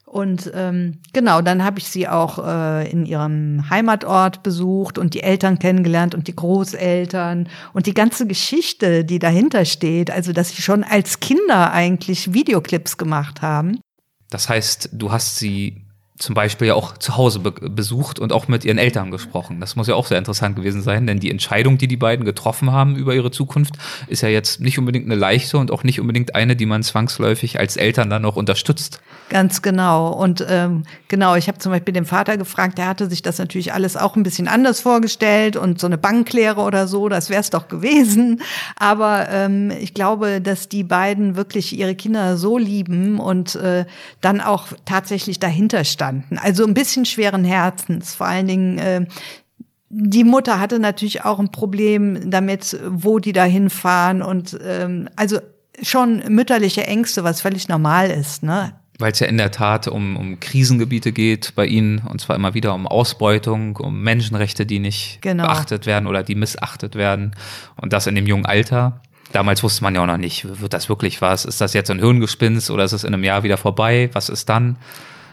Und ähm, genau, dann habe ich sie auch äh, in ihrem Heimatort besucht und die Eltern kennengelernt und die Großeltern und die ganze Geschichte, die dahinter steht. Also, dass sie schon als Kinder eigentlich Videoclips gemacht haben. Das heißt, du hast sie zum Beispiel ja auch zu Hause be besucht und auch mit ihren Eltern gesprochen. Das muss ja auch sehr interessant gewesen sein, denn die Entscheidung, die die beiden getroffen haben über ihre Zukunft, ist ja jetzt nicht unbedingt eine leichte und auch nicht unbedingt eine, die man zwangsläufig als Eltern dann auch unterstützt. Ganz genau. Und ähm, genau, ich habe zum Beispiel den Vater gefragt, der hatte sich das natürlich alles auch ein bisschen anders vorgestellt und so eine Banklehre oder so, das wäre es doch gewesen. Aber ähm, ich glaube, dass die beiden wirklich ihre Kinder so lieben und äh, dann auch tatsächlich dahinter standen. Also ein bisschen schweren Herzens. Vor allen Dingen äh, die Mutter hatte natürlich auch ein Problem damit, wo die da hinfahren und ähm, also schon mütterliche Ängste, was völlig normal ist. Ne? weil es ja in der Tat um, um Krisengebiete geht bei ihnen und zwar immer wieder um Ausbeutung, um Menschenrechte, die nicht genau. beachtet werden oder die missachtet werden und das in dem jungen Alter. Damals wusste man ja auch noch nicht, wird das wirklich was? Ist das jetzt ein Hirngespinst oder ist es in einem Jahr wieder vorbei? Was ist dann?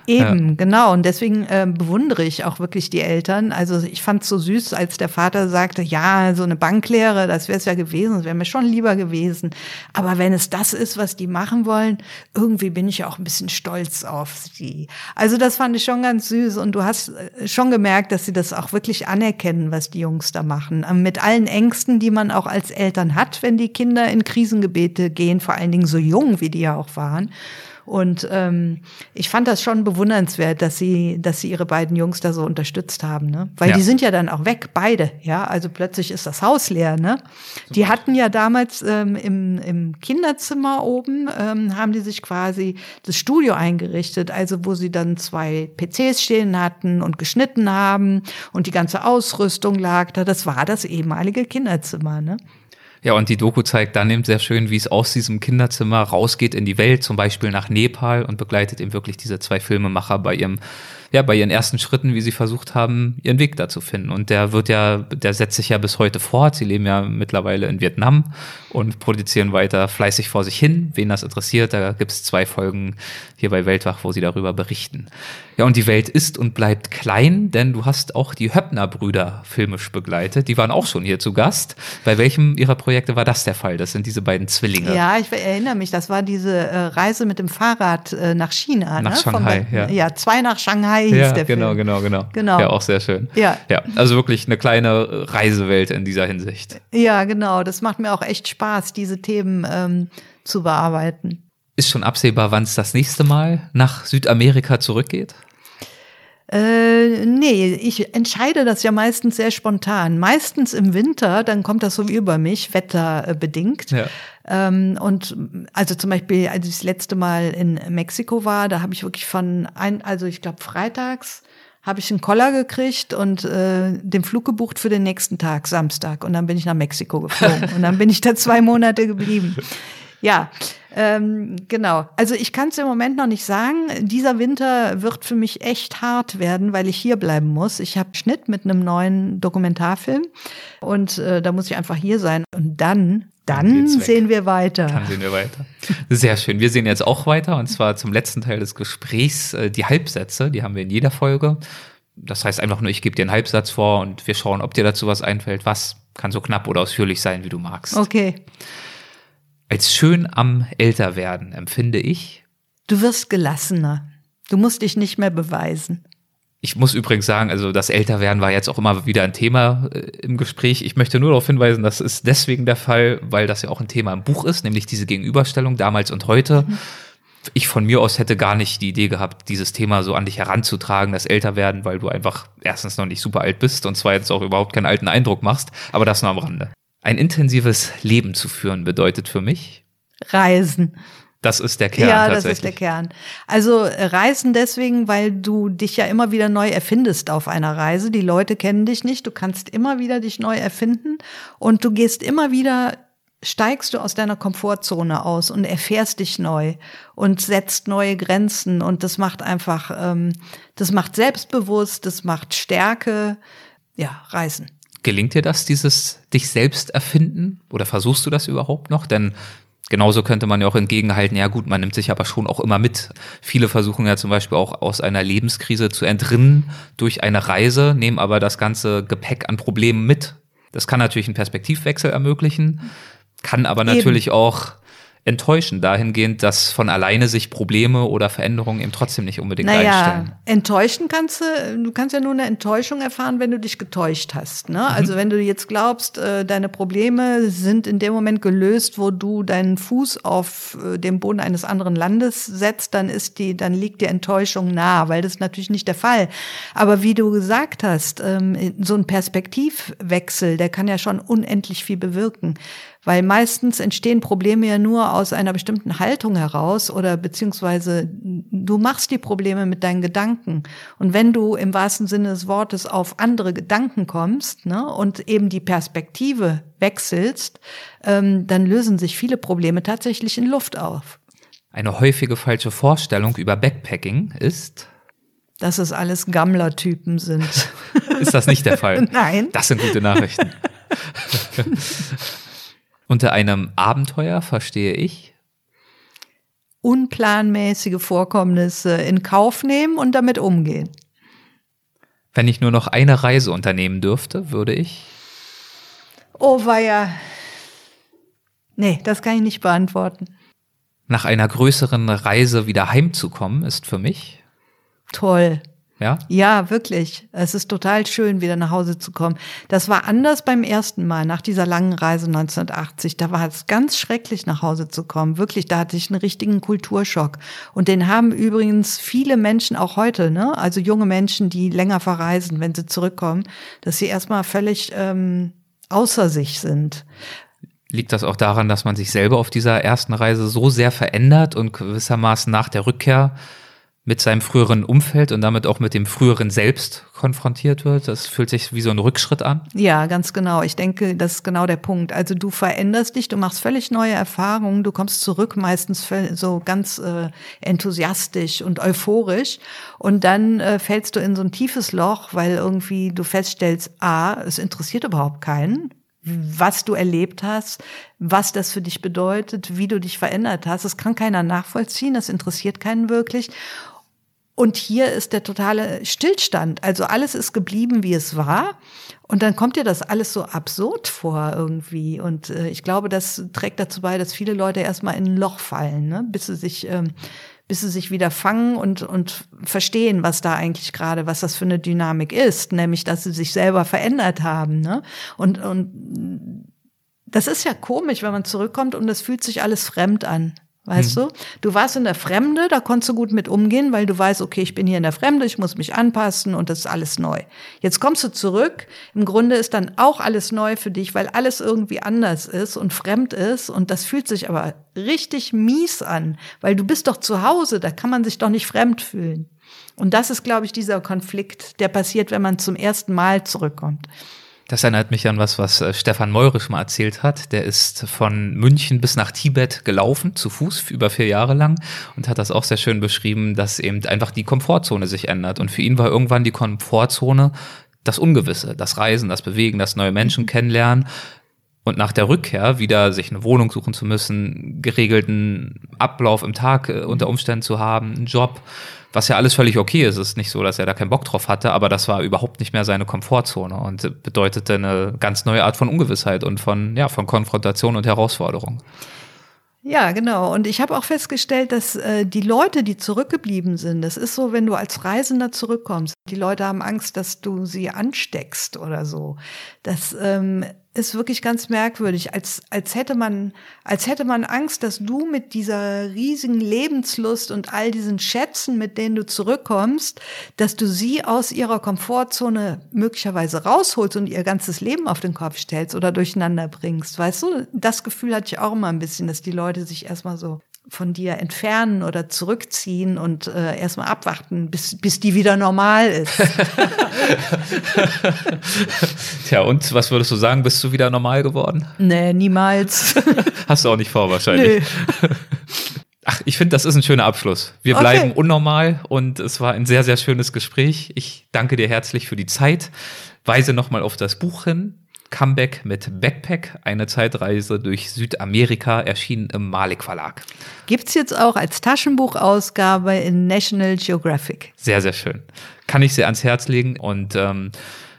Eben, ja. genau. Und deswegen äh, bewundere ich auch wirklich die Eltern. Also ich fand es so süß, als der Vater sagte, ja, so eine Banklehre, das wäre es ja gewesen, das wäre mir schon lieber gewesen. Aber wenn es das ist, was die machen wollen, irgendwie bin ich auch ein bisschen stolz auf sie. Also das fand ich schon ganz süß. Und du hast äh, schon gemerkt, dass sie das auch wirklich anerkennen, was die Jungs da machen. Ähm, mit allen Ängsten, die man auch als Eltern hat, wenn die Kinder in Krisengebete gehen, vor allen Dingen so jung, wie die ja auch waren. Und ähm, ich fand das schon bewundernswert, dass sie, dass sie ihre beiden Jungs da so unterstützt haben, ne? Weil ja. die sind ja dann auch weg, beide, ja. Also plötzlich ist das Haus leer, ne? Die hatten ja damals ähm, im, im Kinderzimmer oben, ähm, haben die sich quasi das Studio eingerichtet, also wo sie dann zwei PCs stehen hatten und geschnitten haben und die ganze Ausrüstung lag da. Das war das ehemalige Kinderzimmer, ne? Ja, und die Doku zeigt dann eben sehr schön, wie es aus diesem Kinderzimmer rausgeht in die Welt, zum Beispiel nach Nepal und begleitet eben wirklich diese zwei Filmemacher bei ihrem ja, bei ihren ersten Schritten, wie sie versucht haben, ihren Weg da zu finden. Und der wird ja, der setzt sich ja bis heute fort. Sie leben ja mittlerweile in Vietnam und produzieren weiter fleißig vor sich hin. Wen das interessiert, da gibt es zwei Folgen hier bei Weltwach, wo sie darüber berichten. Ja, und die Welt ist und bleibt klein, denn du hast auch die Höppner-Brüder filmisch begleitet. Die waren auch schon hier zu Gast. Bei welchem ihrer Projekte war das der Fall? Das sind diese beiden Zwillinge. Ja, ich erinnere mich, das war diese äh, Reise mit dem Fahrrad äh, nach China. Nach ne? Shanghai, Von, ja. Ja, zwei nach Shanghai hieß ja, der genau, Film. Genau, genau, genau. Ja, auch sehr schön. Ja. ja. Also wirklich eine kleine Reisewelt in dieser Hinsicht. Ja, genau. Das macht mir auch echt Spaß, diese Themen ähm, zu bearbeiten. Ist schon absehbar, wann es das nächste Mal nach Südamerika zurückgeht? Äh, nee, ich entscheide das ja meistens sehr spontan. Meistens im Winter, dann kommt das so über mich, wetterbedingt. Ja. Ähm, und also zum Beispiel, als ich das letzte Mal in Mexiko war, da habe ich wirklich von ein, also ich glaube freitags habe ich einen Koller gekriegt und äh, den Flug gebucht für den nächsten Tag, Samstag. Und dann bin ich nach Mexiko geflogen. <laughs> und dann bin ich da zwei Monate geblieben. Ja, ähm, genau. Also ich kann es im Moment noch nicht sagen. Dieser Winter wird für mich echt hart werden, weil ich hier bleiben muss. Ich habe Schnitt mit einem neuen Dokumentarfilm und äh, da muss ich einfach hier sein. Und dann dann sehen wir weiter. Dann sehen wir weiter. Sehr schön. Wir sehen jetzt auch weiter und zwar zum letzten Teil des Gesprächs äh, die Halbsätze. Die haben wir in jeder Folge. Das heißt einfach nur, ich gebe dir einen Halbsatz vor und wir schauen, ob dir dazu was einfällt. Was kann so knapp oder ausführlich sein, wie du magst. Okay. Als schön am Älterwerden empfinde ich. Du wirst gelassener. Du musst dich nicht mehr beweisen. Ich muss übrigens sagen, also das Älterwerden war jetzt auch immer wieder ein Thema äh, im Gespräch. Ich möchte nur darauf hinweisen, das ist deswegen der Fall, weil das ja auch ein Thema im Buch ist, nämlich diese Gegenüberstellung damals und heute. Mhm. Ich von mir aus hätte gar nicht die Idee gehabt, dieses Thema so an dich heranzutragen, das Älterwerden, weil du einfach erstens noch nicht super alt bist und zweitens auch überhaupt keinen alten Eindruck machst. Aber das nur am Rande. Ein intensives Leben zu führen bedeutet für mich Reisen. Das ist der Kern. Ja, das ist der Kern. Also äh, Reisen deswegen, weil du dich ja immer wieder neu erfindest auf einer Reise. Die Leute kennen dich nicht. Du kannst immer wieder dich neu erfinden und du gehst immer wieder steigst du aus deiner Komfortzone aus und erfährst dich neu und setzt neue Grenzen und das macht einfach, ähm, das macht selbstbewusst, das macht Stärke, ja, Reisen. Gelingt dir das, dieses dich selbst erfinden oder versuchst du das überhaupt noch? Denn Genauso könnte man ja auch entgegenhalten, ja gut, man nimmt sich aber schon auch immer mit. Viele versuchen ja zum Beispiel auch aus einer Lebenskrise zu entrinnen durch eine Reise, nehmen aber das ganze Gepäck an Problemen mit. Das kann natürlich einen Perspektivwechsel ermöglichen, kann aber natürlich Eben. auch enttäuschen, dahingehend, dass von alleine sich Probleme oder Veränderungen eben trotzdem nicht unbedingt naja, einstellen. Enttäuschen kannst du, du kannst ja nur eine Enttäuschung erfahren, wenn du dich getäuscht hast. Ne? Mhm. Also wenn du jetzt glaubst, äh, deine Probleme sind in dem Moment gelöst, wo du deinen Fuß auf äh, dem Boden eines anderen Landes setzt, dann ist die, dann liegt die Enttäuschung nah, weil das ist natürlich nicht der Fall. Aber wie du gesagt hast, ähm, so ein Perspektivwechsel, der kann ja schon unendlich viel bewirken. Weil meistens entstehen Probleme ja nur aus einer bestimmten Haltung heraus oder beziehungsweise du machst die Probleme mit deinen Gedanken. Und wenn du im wahrsten Sinne des Wortes auf andere Gedanken kommst ne, und eben die Perspektive wechselst, ähm, dann lösen sich viele Probleme tatsächlich in Luft auf. Eine häufige falsche Vorstellung über Backpacking ist, dass es alles Gammler-Typen sind. ist das nicht der Fall? <laughs> Nein. Das sind gute Nachrichten. <laughs> Unter einem Abenteuer verstehe ich unplanmäßige Vorkommnisse in Kauf nehmen und damit umgehen. Wenn ich nur noch eine Reise unternehmen dürfte, würde ich. Oh, weia. Nee, das kann ich nicht beantworten. Nach einer größeren Reise wieder heimzukommen, ist für mich. Toll. Ja? Ja, wirklich. Es ist total schön, wieder nach Hause zu kommen. Das war anders beim ersten Mal, nach dieser langen Reise 1980. Da war es ganz schrecklich, nach Hause zu kommen. Wirklich, da hatte ich einen richtigen Kulturschock. Und den haben übrigens viele Menschen auch heute, ne? Also junge Menschen, die länger verreisen, wenn sie zurückkommen, dass sie erstmal völlig ähm, außer sich sind. Liegt das auch daran, dass man sich selber auf dieser ersten Reise so sehr verändert und gewissermaßen nach der Rückkehr mit seinem früheren Umfeld und damit auch mit dem früheren Selbst konfrontiert wird. Das fühlt sich wie so ein Rückschritt an. Ja, ganz genau. Ich denke, das ist genau der Punkt. Also du veränderst dich, du machst völlig neue Erfahrungen, du kommst zurück meistens so ganz äh, enthusiastisch und euphorisch und dann äh, fällst du in so ein tiefes Loch, weil irgendwie du feststellst, a, es interessiert überhaupt keinen was du erlebt hast, was das für dich bedeutet, wie du dich verändert hast. Das kann keiner nachvollziehen, das interessiert keinen wirklich. Und hier ist der totale Stillstand. Also alles ist geblieben, wie es war. Und dann kommt dir das alles so absurd vor irgendwie. Und äh, ich glaube, das trägt dazu bei, dass viele Leute erstmal in ein Loch fallen, ne? bis sie sich, ähm, bis sie sich wieder fangen und, und verstehen, was da eigentlich gerade, was das für eine Dynamik ist, nämlich, dass sie sich selber verändert haben. Ne? Und, und das ist ja komisch, wenn man zurückkommt und es fühlt sich alles fremd an. Weißt mhm. du? Du warst in der Fremde, da konntest du gut mit umgehen, weil du weißt, okay, ich bin hier in der Fremde, ich muss mich anpassen und das ist alles neu. Jetzt kommst du zurück, im Grunde ist dann auch alles neu für dich, weil alles irgendwie anders ist und fremd ist und das fühlt sich aber richtig mies an, weil du bist doch zu Hause, da kann man sich doch nicht fremd fühlen. Und das ist, glaube ich, dieser Konflikt, der passiert, wenn man zum ersten Mal zurückkommt. Das erinnert mich an was, was äh, Stefan Meurisch mal erzählt hat. Der ist von München bis nach Tibet gelaufen, zu Fuß, über vier Jahre lang und hat das auch sehr schön beschrieben, dass eben einfach die Komfortzone sich ändert. Und für ihn war irgendwann die Komfortzone das Ungewisse, das Reisen, das Bewegen, das neue Menschen mhm. kennenlernen. Und nach der Rückkehr wieder sich eine Wohnung suchen zu müssen, geregelten Ablauf im Tag äh, unter Umständen zu haben, einen Job, was ja alles völlig okay ist. Es ist nicht so, dass er da keinen Bock drauf hatte, aber das war überhaupt nicht mehr seine Komfortzone und bedeutete eine ganz neue Art von Ungewissheit und von, ja, von Konfrontation und Herausforderung. Ja, genau. Und ich habe auch festgestellt, dass äh, die Leute, die zurückgeblieben sind, das ist so, wenn du als Reisender zurückkommst, die Leute haben Angst, dass du sie ansteckst oder so. Das ähm, ist wirklich ganz merkwürdig, als, als hätte man, als hätte man Angst, dass du mit dieser riesigen Lebenslust und all diesen Schätzen, mit denen du zurückkommst, dass du sie aus ihrer Komfortzone möglicherweise rausholst und ihr ganzes Leben auf den Kopf stellst oder durcheinander bringst. Weißt du, das Gefühl hatte ich auch immer ein bisschen, dass die Leute sich erstmal so von dir entfernen oder zurückziehen und äh, erstmal abwarten, bis, bis die wieder normal ist. <laughs> Tja, und was würdest du sagen, bist du wieder normal geworden? Nee, niemals. <laughs> Hast du auch nicht vor wahrscheinlich. Nee. <laughs> Ach, ich finde, das ist ein schöner Abschluss. Wir okay. bleiben unnormal und es war ein sehr, sehr schönes Gespräch. Ich danke dir herzlich für die Zeit. Weise nochmal auf das Buch hin. Comeback mit Backpack, eine Zeitreise durch Südamerika, erschienen im Malik Verlag. Gibt's jetzt auch als Taschenbuchausgabe in National Geographic. Sehr, sehr schön. Kann ich sehr ans Herz legen und ähm,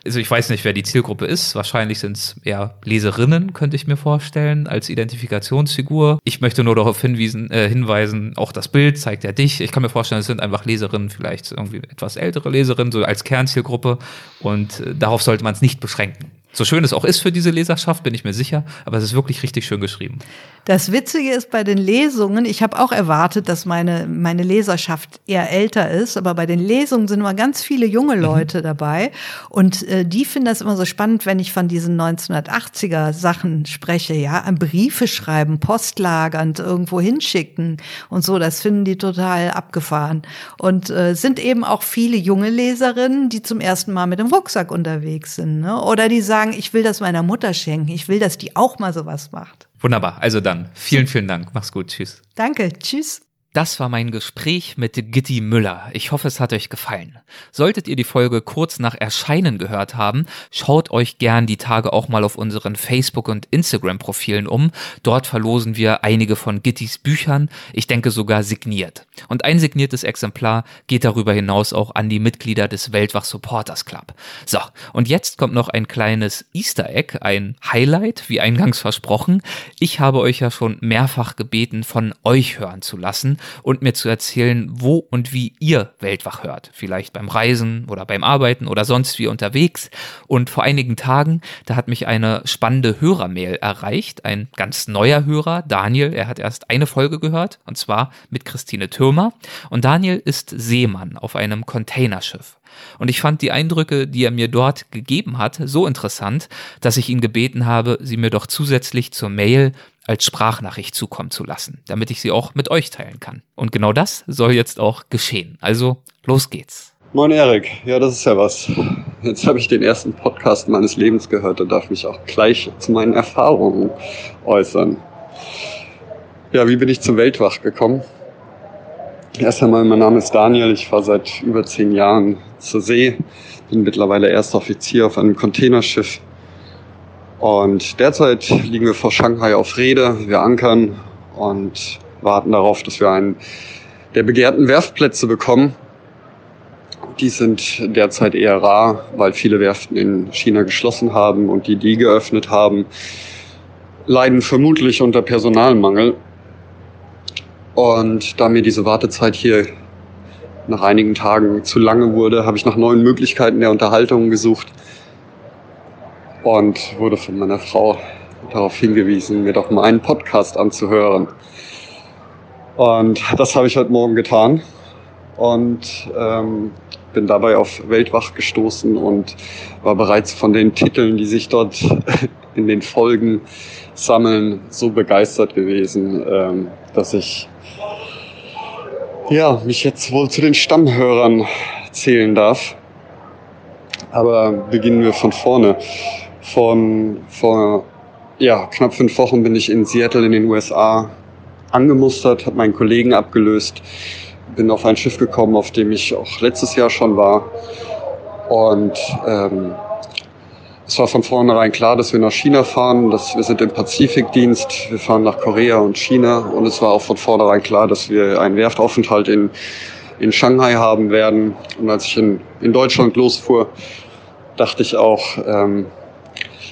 also ich weiß nicht, wer die Zielgruppe ist. Wahrscheinlich sind es eher Leserinnen, könnte ich mir vorstellen, als Identifikationsfigur. Ich möchte nur darauf hinwiesen, äh, hinweisen, auch das Bild zeigt ja dich. Ich kann mir vorstellen, es sind einfach Leserinnen, vielleicht irgendwie etwas ältere Leserinnen, so als Kernzielgruppe. Und äh, darauf sollte man es nicht beschränken. So schön es auch ist für diese Leserschaft, bin ich mir sicher, aber es ist wirklich richtig schön geschrieben. Das Witzige ist bei den Lesungen, ich habe auch erwartet, dass meine, meine Leserschaft eher älter ist, aber bei den Lesungen sind immer ganz viele junge mhm. Leute mhm. dabei und äh, die finden das immer so spannend, wenn ich von diesen 1980er Sachen spreche, ja, an Briefe schreiben, postlagernd irgendwo hinschicken und so, das finden die total abgefahren und äh, sind eben auch viele junge Leserinnen, die zum ersten Mal mit dem Rucksack unterwegs sind ne? oder die sagen, sagen, ich will das meiner Mutter schenken. Ich will, dass die auch mal sowas macht. Wunderbar. Also dann, vielen, vielen Dank. Mach's gut. Tschüss. Danke. Tschüss. Das war mein Gespräch mit Gitti Müller. Ich hoffe, es hat euch gefallen. Solltet ihr die Folge kurz nach Erscheinen gehört haben, schaut euch gern die Tage auch mal auf unseren Facebook- und Instagram-Profilen um. Dort verlosen wir einige von Gittis Büchern, ich denke sogar signiert. Und ein signiertes Exemplar geht darüber hinaus auch an die Mitglieder des Weltwach Supporters Club. So, und jetzt kommt noch ein kleines Easter Egg, ein Highlight, wie eingangs versprochen. Ich habe euch ja schon mehrfach gebeten, von euch hören zu lassen und mir zu erzählen, wo und wie ihr Weltwach hört. Vielleicht beim Reisen oder beim Arbeiten oder sonst wie unterwegs. Und vor einigen Tagen, da hat mich eine spannende Hörermail erreicht. Ein ganz neuer Hörer, Daniel, er hat erst eine Folge gehört und zwar mit Christine Türmer. Und Daniel ist Seemann auf einem Containerschiff. Und ich fand die Eindrücke, die er mir dort gegeben hat, so interessant, dass ich ihn gebeten habe, sie mir doch zusätzlich zur Mail als Sprachnachricht zukommen zu lassen, damit ich sie auch mit euch teilen kann. Und genau das soll jetzt auch geschehen. Also, los geht's. Moin Erik, ja, das ist ja was. Jetzt habe ich den ersten Podcast meines Lebens gehört und darf mich auch gleich zu meinen Erfahrungen äußern. Ja, wie bin ich zum Weltwach gekommen? Erst einmal, mein Name ist Daniel, ich fahre seit über zehn Jahren zur See, bin mittlerweile erster Offizier auf einem Containerschiff und derzeit liegen wir vor Shanghai auf Rede. Wir ankern und warten darauf, dass wir einen der begehrten Werftplätze bekommen. Die sind derzeit eher rar, weil viele Werften in China geschlossen haben und die, die geöffnet haben, leiden vermutlich unter Personalmangel. Und da mir diese Wartezeit hier nach einigen Tagen zu lange wurde, habe ich nach neuen Möglichkeiten der Unterhaltung gesucht und wurde von meiner Frau darauf hingewiesen, mir doch mal einen Podcast anzuhören. Und das habe ich heute Morgen getan und ähm, bin dabei auf Weltwach gestoßen und war bereits von den Titeln, die sich dort <laughs> in den Folgen sammeln, so begeistert gewesen, ähm, dass ich ja, mich jetzt wohl zu den Stammhörern zählen darf. Aber beginnen wir von vorne. Von vor ja, knapp fünf Wochen bin ich in Seattle in den USA angemustert, habe meinen Kollegen abgelöst, bin auf ein Schiff gekommen, auf dem ich auch letztes Jahr schon war. Und ähm, es war von vornherein klar, dass wir nach China fahren, dass wir sind im Pazifikdienst, wir fahren nach Korea und China. Und es war auch von vornherein klar, dass wir einen Werftaufenthalt in, in Shanghai haben werden. Und als ich in, in Deutschland losfuhr, dachte ich auch, ähm,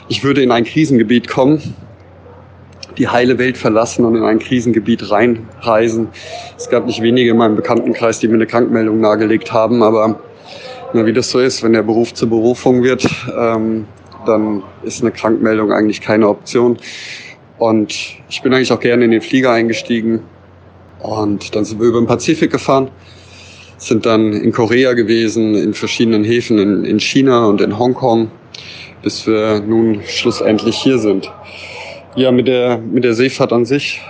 ich würde in ein Krisengebiet kommen, die heile Welt verlassen und in ein Krisengebiet reinreisen. Es gab nicht wenige in meinem Bekanntenkreis, die mir eine Krankmeldung nahegelegt haben, aber na, wie das so ist, wenn der Beruf zur Berufung wird, ähm, dann ist eine Krankmeldung eigentlich keine Option. Und ich bin eigentlich auch gerne in den Flieger eingestiegen und dann sind wir über den Pazifik gefahren, sind dann in Korea gewesen, in verschiedenen Häfen in, in China und in Hongkong bis wir nun schlussendlich hier sind. Ja, mit der, mit der Seefahrt an sich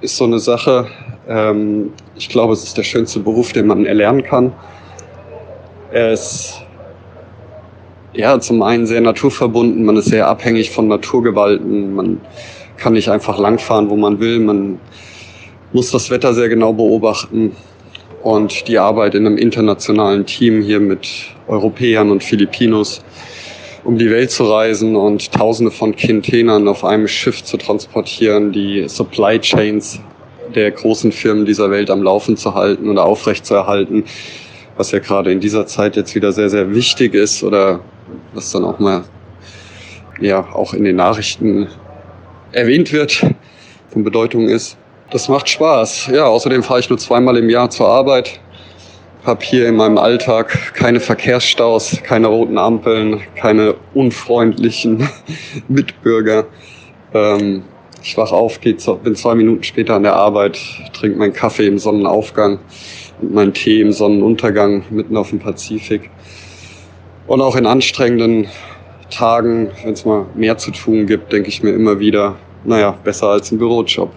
ist so eine Sache. Ähm, ich glaube, es ist der schönste Beruf, den man erlernen kann. Er ist ja zum einen sehr naturverbunden, man ist sehr abhängig von Naturgewalten, man kann nicht einfach langfahren, wo man will, man muss das Wetter sehr genau beobachten und die Arbeit in einem internationalen Team hier mit Europäern und Filipinos um die Welt zu reisen und Tausende von Containern auf einem Schiff zu transportieren, die Supply Chains der großen Firmen dieser Welt am Laufen zu halten oder aufrecht zu erhalten, was ja gerade in dieser Zeit jetzt wieder sehr, sehr wichtig ist oder was dann auch mal ja auch in den Nachrichten erwähnt wird, von Bedeutung ist. Das macht Spaß. Ja, außerdem fahre ich nur zweimal im Jahr zur Arbeit habe hier in meinem Alltag keine Verkehrsstaus, keine roten Ampeln, keine unfreundlichen <laughs> Mitbürger. Ähm, ich wach auf, geh bin zwei Minuten später an der Arbeit, trinke meinen Kaffee im Sonnenaufgang und meinen Tee im Sonnenuntergang mitten auf dem Pazifik. Und auch in anstrengenden Tagen, wenn es mal mehr zu tun gibt, denke ich mir immer wieder, naja, besser als ein Bürojob.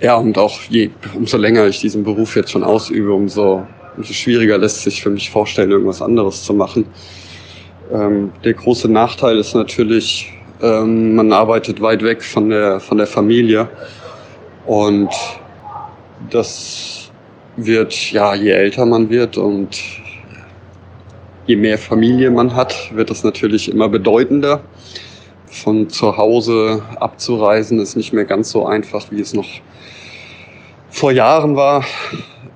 Ja, und auch je, umso länger ich diesen Beruf jetzt schon ausübe, umso umso schwieriger lässt sich für mich vorstellen, irgendwas anderes zu machen. Ähm, der große Nachteil ist natürlich, ähm, man arbeitet weit weg von der, von der Familie. Und das wird, ja, je älter man wird und je mehr Familie man hat, wird das natürlich immer bedeutender. Von zu Hause abzureisen ist nicht mehr ganz so einfach, wie es noch vor Jahren war.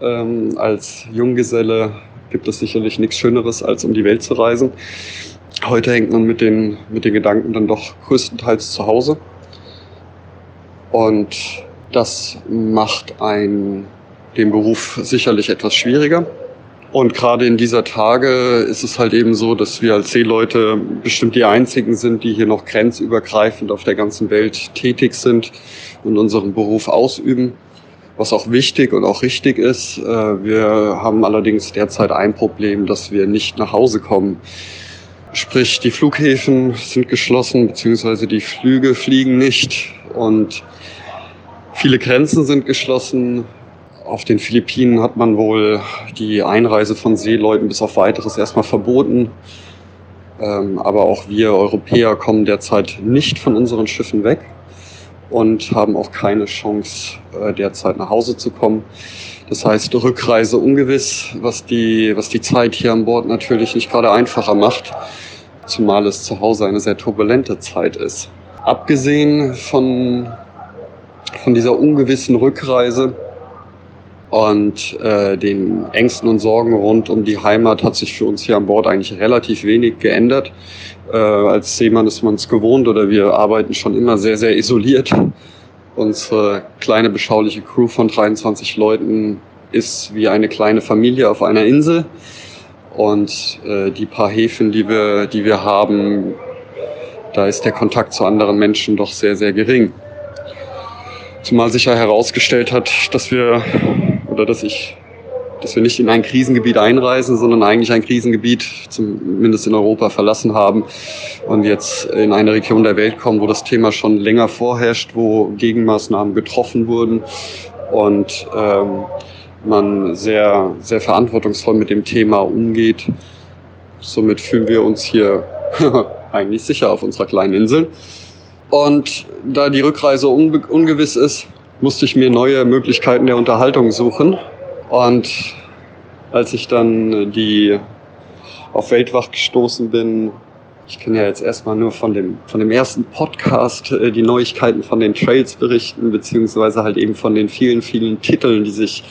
Ähm, als Junggeselle gibt es sicherlich nichts Schöneres, als um die Welt zu reisen. Heute hängt man mit den, mit den Gedanken dann doch größtenteils zu Hause. Und das macht ein, den Beruf sicherlich etwas schwieriger. Und gerade in dieser Tage ist es halt eben so, dass wir als Seeleute bestimmt die einzigen sind, die hier noch grenzübergreifend auf der ganzen Welt tätig sind und unseren Beruf ausüben was auch wichtig und auch richtig ist. Äh, wir haben allerdings derzeit ein Problem, dass wir nicht nach Hause kommen. Sprich, die Flughäfen sind geschlossen, beziehungsweise die Flüge fliegen nicht und viele Grenzen sind geschlossen. Auf den Philippinen hat man wohl die Einreise von Seeleuten bis auf weiteres erstmal verboten. Ähm, aber auch wir Europäer kommen derzeit nicht von unseren Schiffen weg und haben auch keine Chance, äh, derzeit nach Hause zu kommen. Das heißt, Rückreise ungewiss, was die, was die Zeit hier an Bord natürlich nicht gerade einfacher macht, zumal es zu Hause eine sehr turbulente Zeit ist. Abgesehen von, von dieser ungewissen Rückreise und äh, den Ängsten und Sorgen rund um die Heimat hat sich für uns hier an Bord eigentlich relativ wenig geändert. Äh, als Seemann ist man es gewohnt oder wir arbeiten schon immer sehr, sehr isoliert. Unsere kleine beschauliche Crew von 23 Leuten ist wie eine kleine Familie auf einer Insel. Und äh, die paar Häfen, die wir, die wir haben, da ist der Kontakt zu anderen Menschen doch sehr, sehr gering. Zumal sich ja herausgestellt hat, dass wir oder dass ich, dass wir nicht in ein Krisengebiet einreisen, sondern eigentlich ein Krisengebiet, zumindest in Europa, verlassen haben und jetzt in eine Region der Welt kommen, wo das Thema schon länger vorherrscht, wo Gegenmaßnahmen getroffen wurden und ähm, man sehr, sehr verantwortungsvoll mit dem Thema umgeht. Somit fühlen wir uns hier <laughs> eigentlich sicher auf unserer kleinen Insel. Und da die Rückreise ungewiss ist, musste ich mir neue Möglichkeiten der Unterhaltung suchen. Und als ich dann die auf Weltwach gestoßen bin, ich kann ja jetzt erstmal nur von dem, von dem ersten Podcast äh, die Neuigkeiten von den Trails berichten, beziehungsweise halt eben von den vielen, vielen Titeln, die sich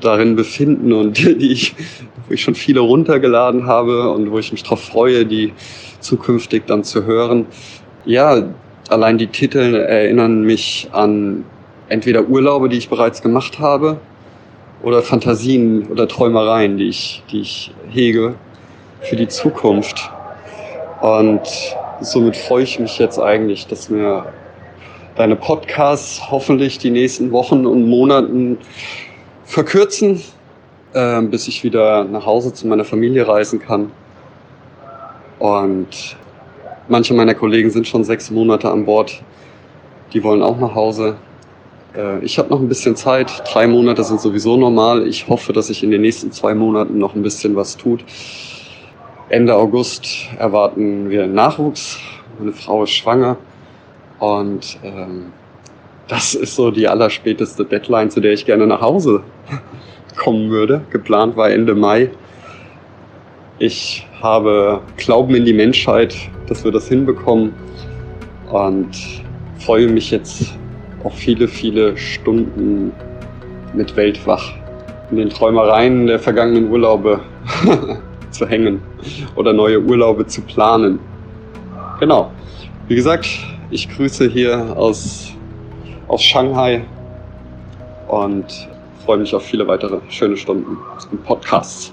darin befinden und <laughs> die ich, wo ich schon viele runtergeladen habe und wo ich mich darauf freue, die zukünftig dann zu hören. Ja, allein die Titel erinnern mich an entweder Urlaube, die ich bereits gemacht habe, oder Fantasien oder Träumereien, die ich, die ich hege für die Zukunft. Und somit freue ich mich jetzt eigentlich, dass mir deine Podcasts hoffentlich die nächsten Wochen und Monaten verkürzen, äh, bis ich wieder nach Hause zu meiner Familie reisen kann. Und manche meiner Kollegen sind schon sechs Monate an Bord. Die wollen auch nach Hause. Äh, ich habe noch ein bisschen Zeit. Drei Monate sind sowieso normal. Ich hoffe, dass sich in den nächsten zwei Monaten noch ein bisschen was tut. Ende August erwarten wir Nachwuchs. Meine Frau ist schwanger. Und ähm, das ist so die allerspäteste Deadline, zu der ich gerne nach Hause <laughs> kommen würde. Geplant war Ende Mai. Ich habe Glauben in die Menschheit, dass wir das hinbekommen und freue mich jetzt auf viele, viele Stunden mit Weltwach in den Träumereien der vergangenen Urlaube <laughs> zu hängen oder neue Urlaube zu planen. Genau. Wie gesagt, ich grüße hier aus, aus Shanghai und freue mich auf viele weitere schöne Stunden und Podcasts.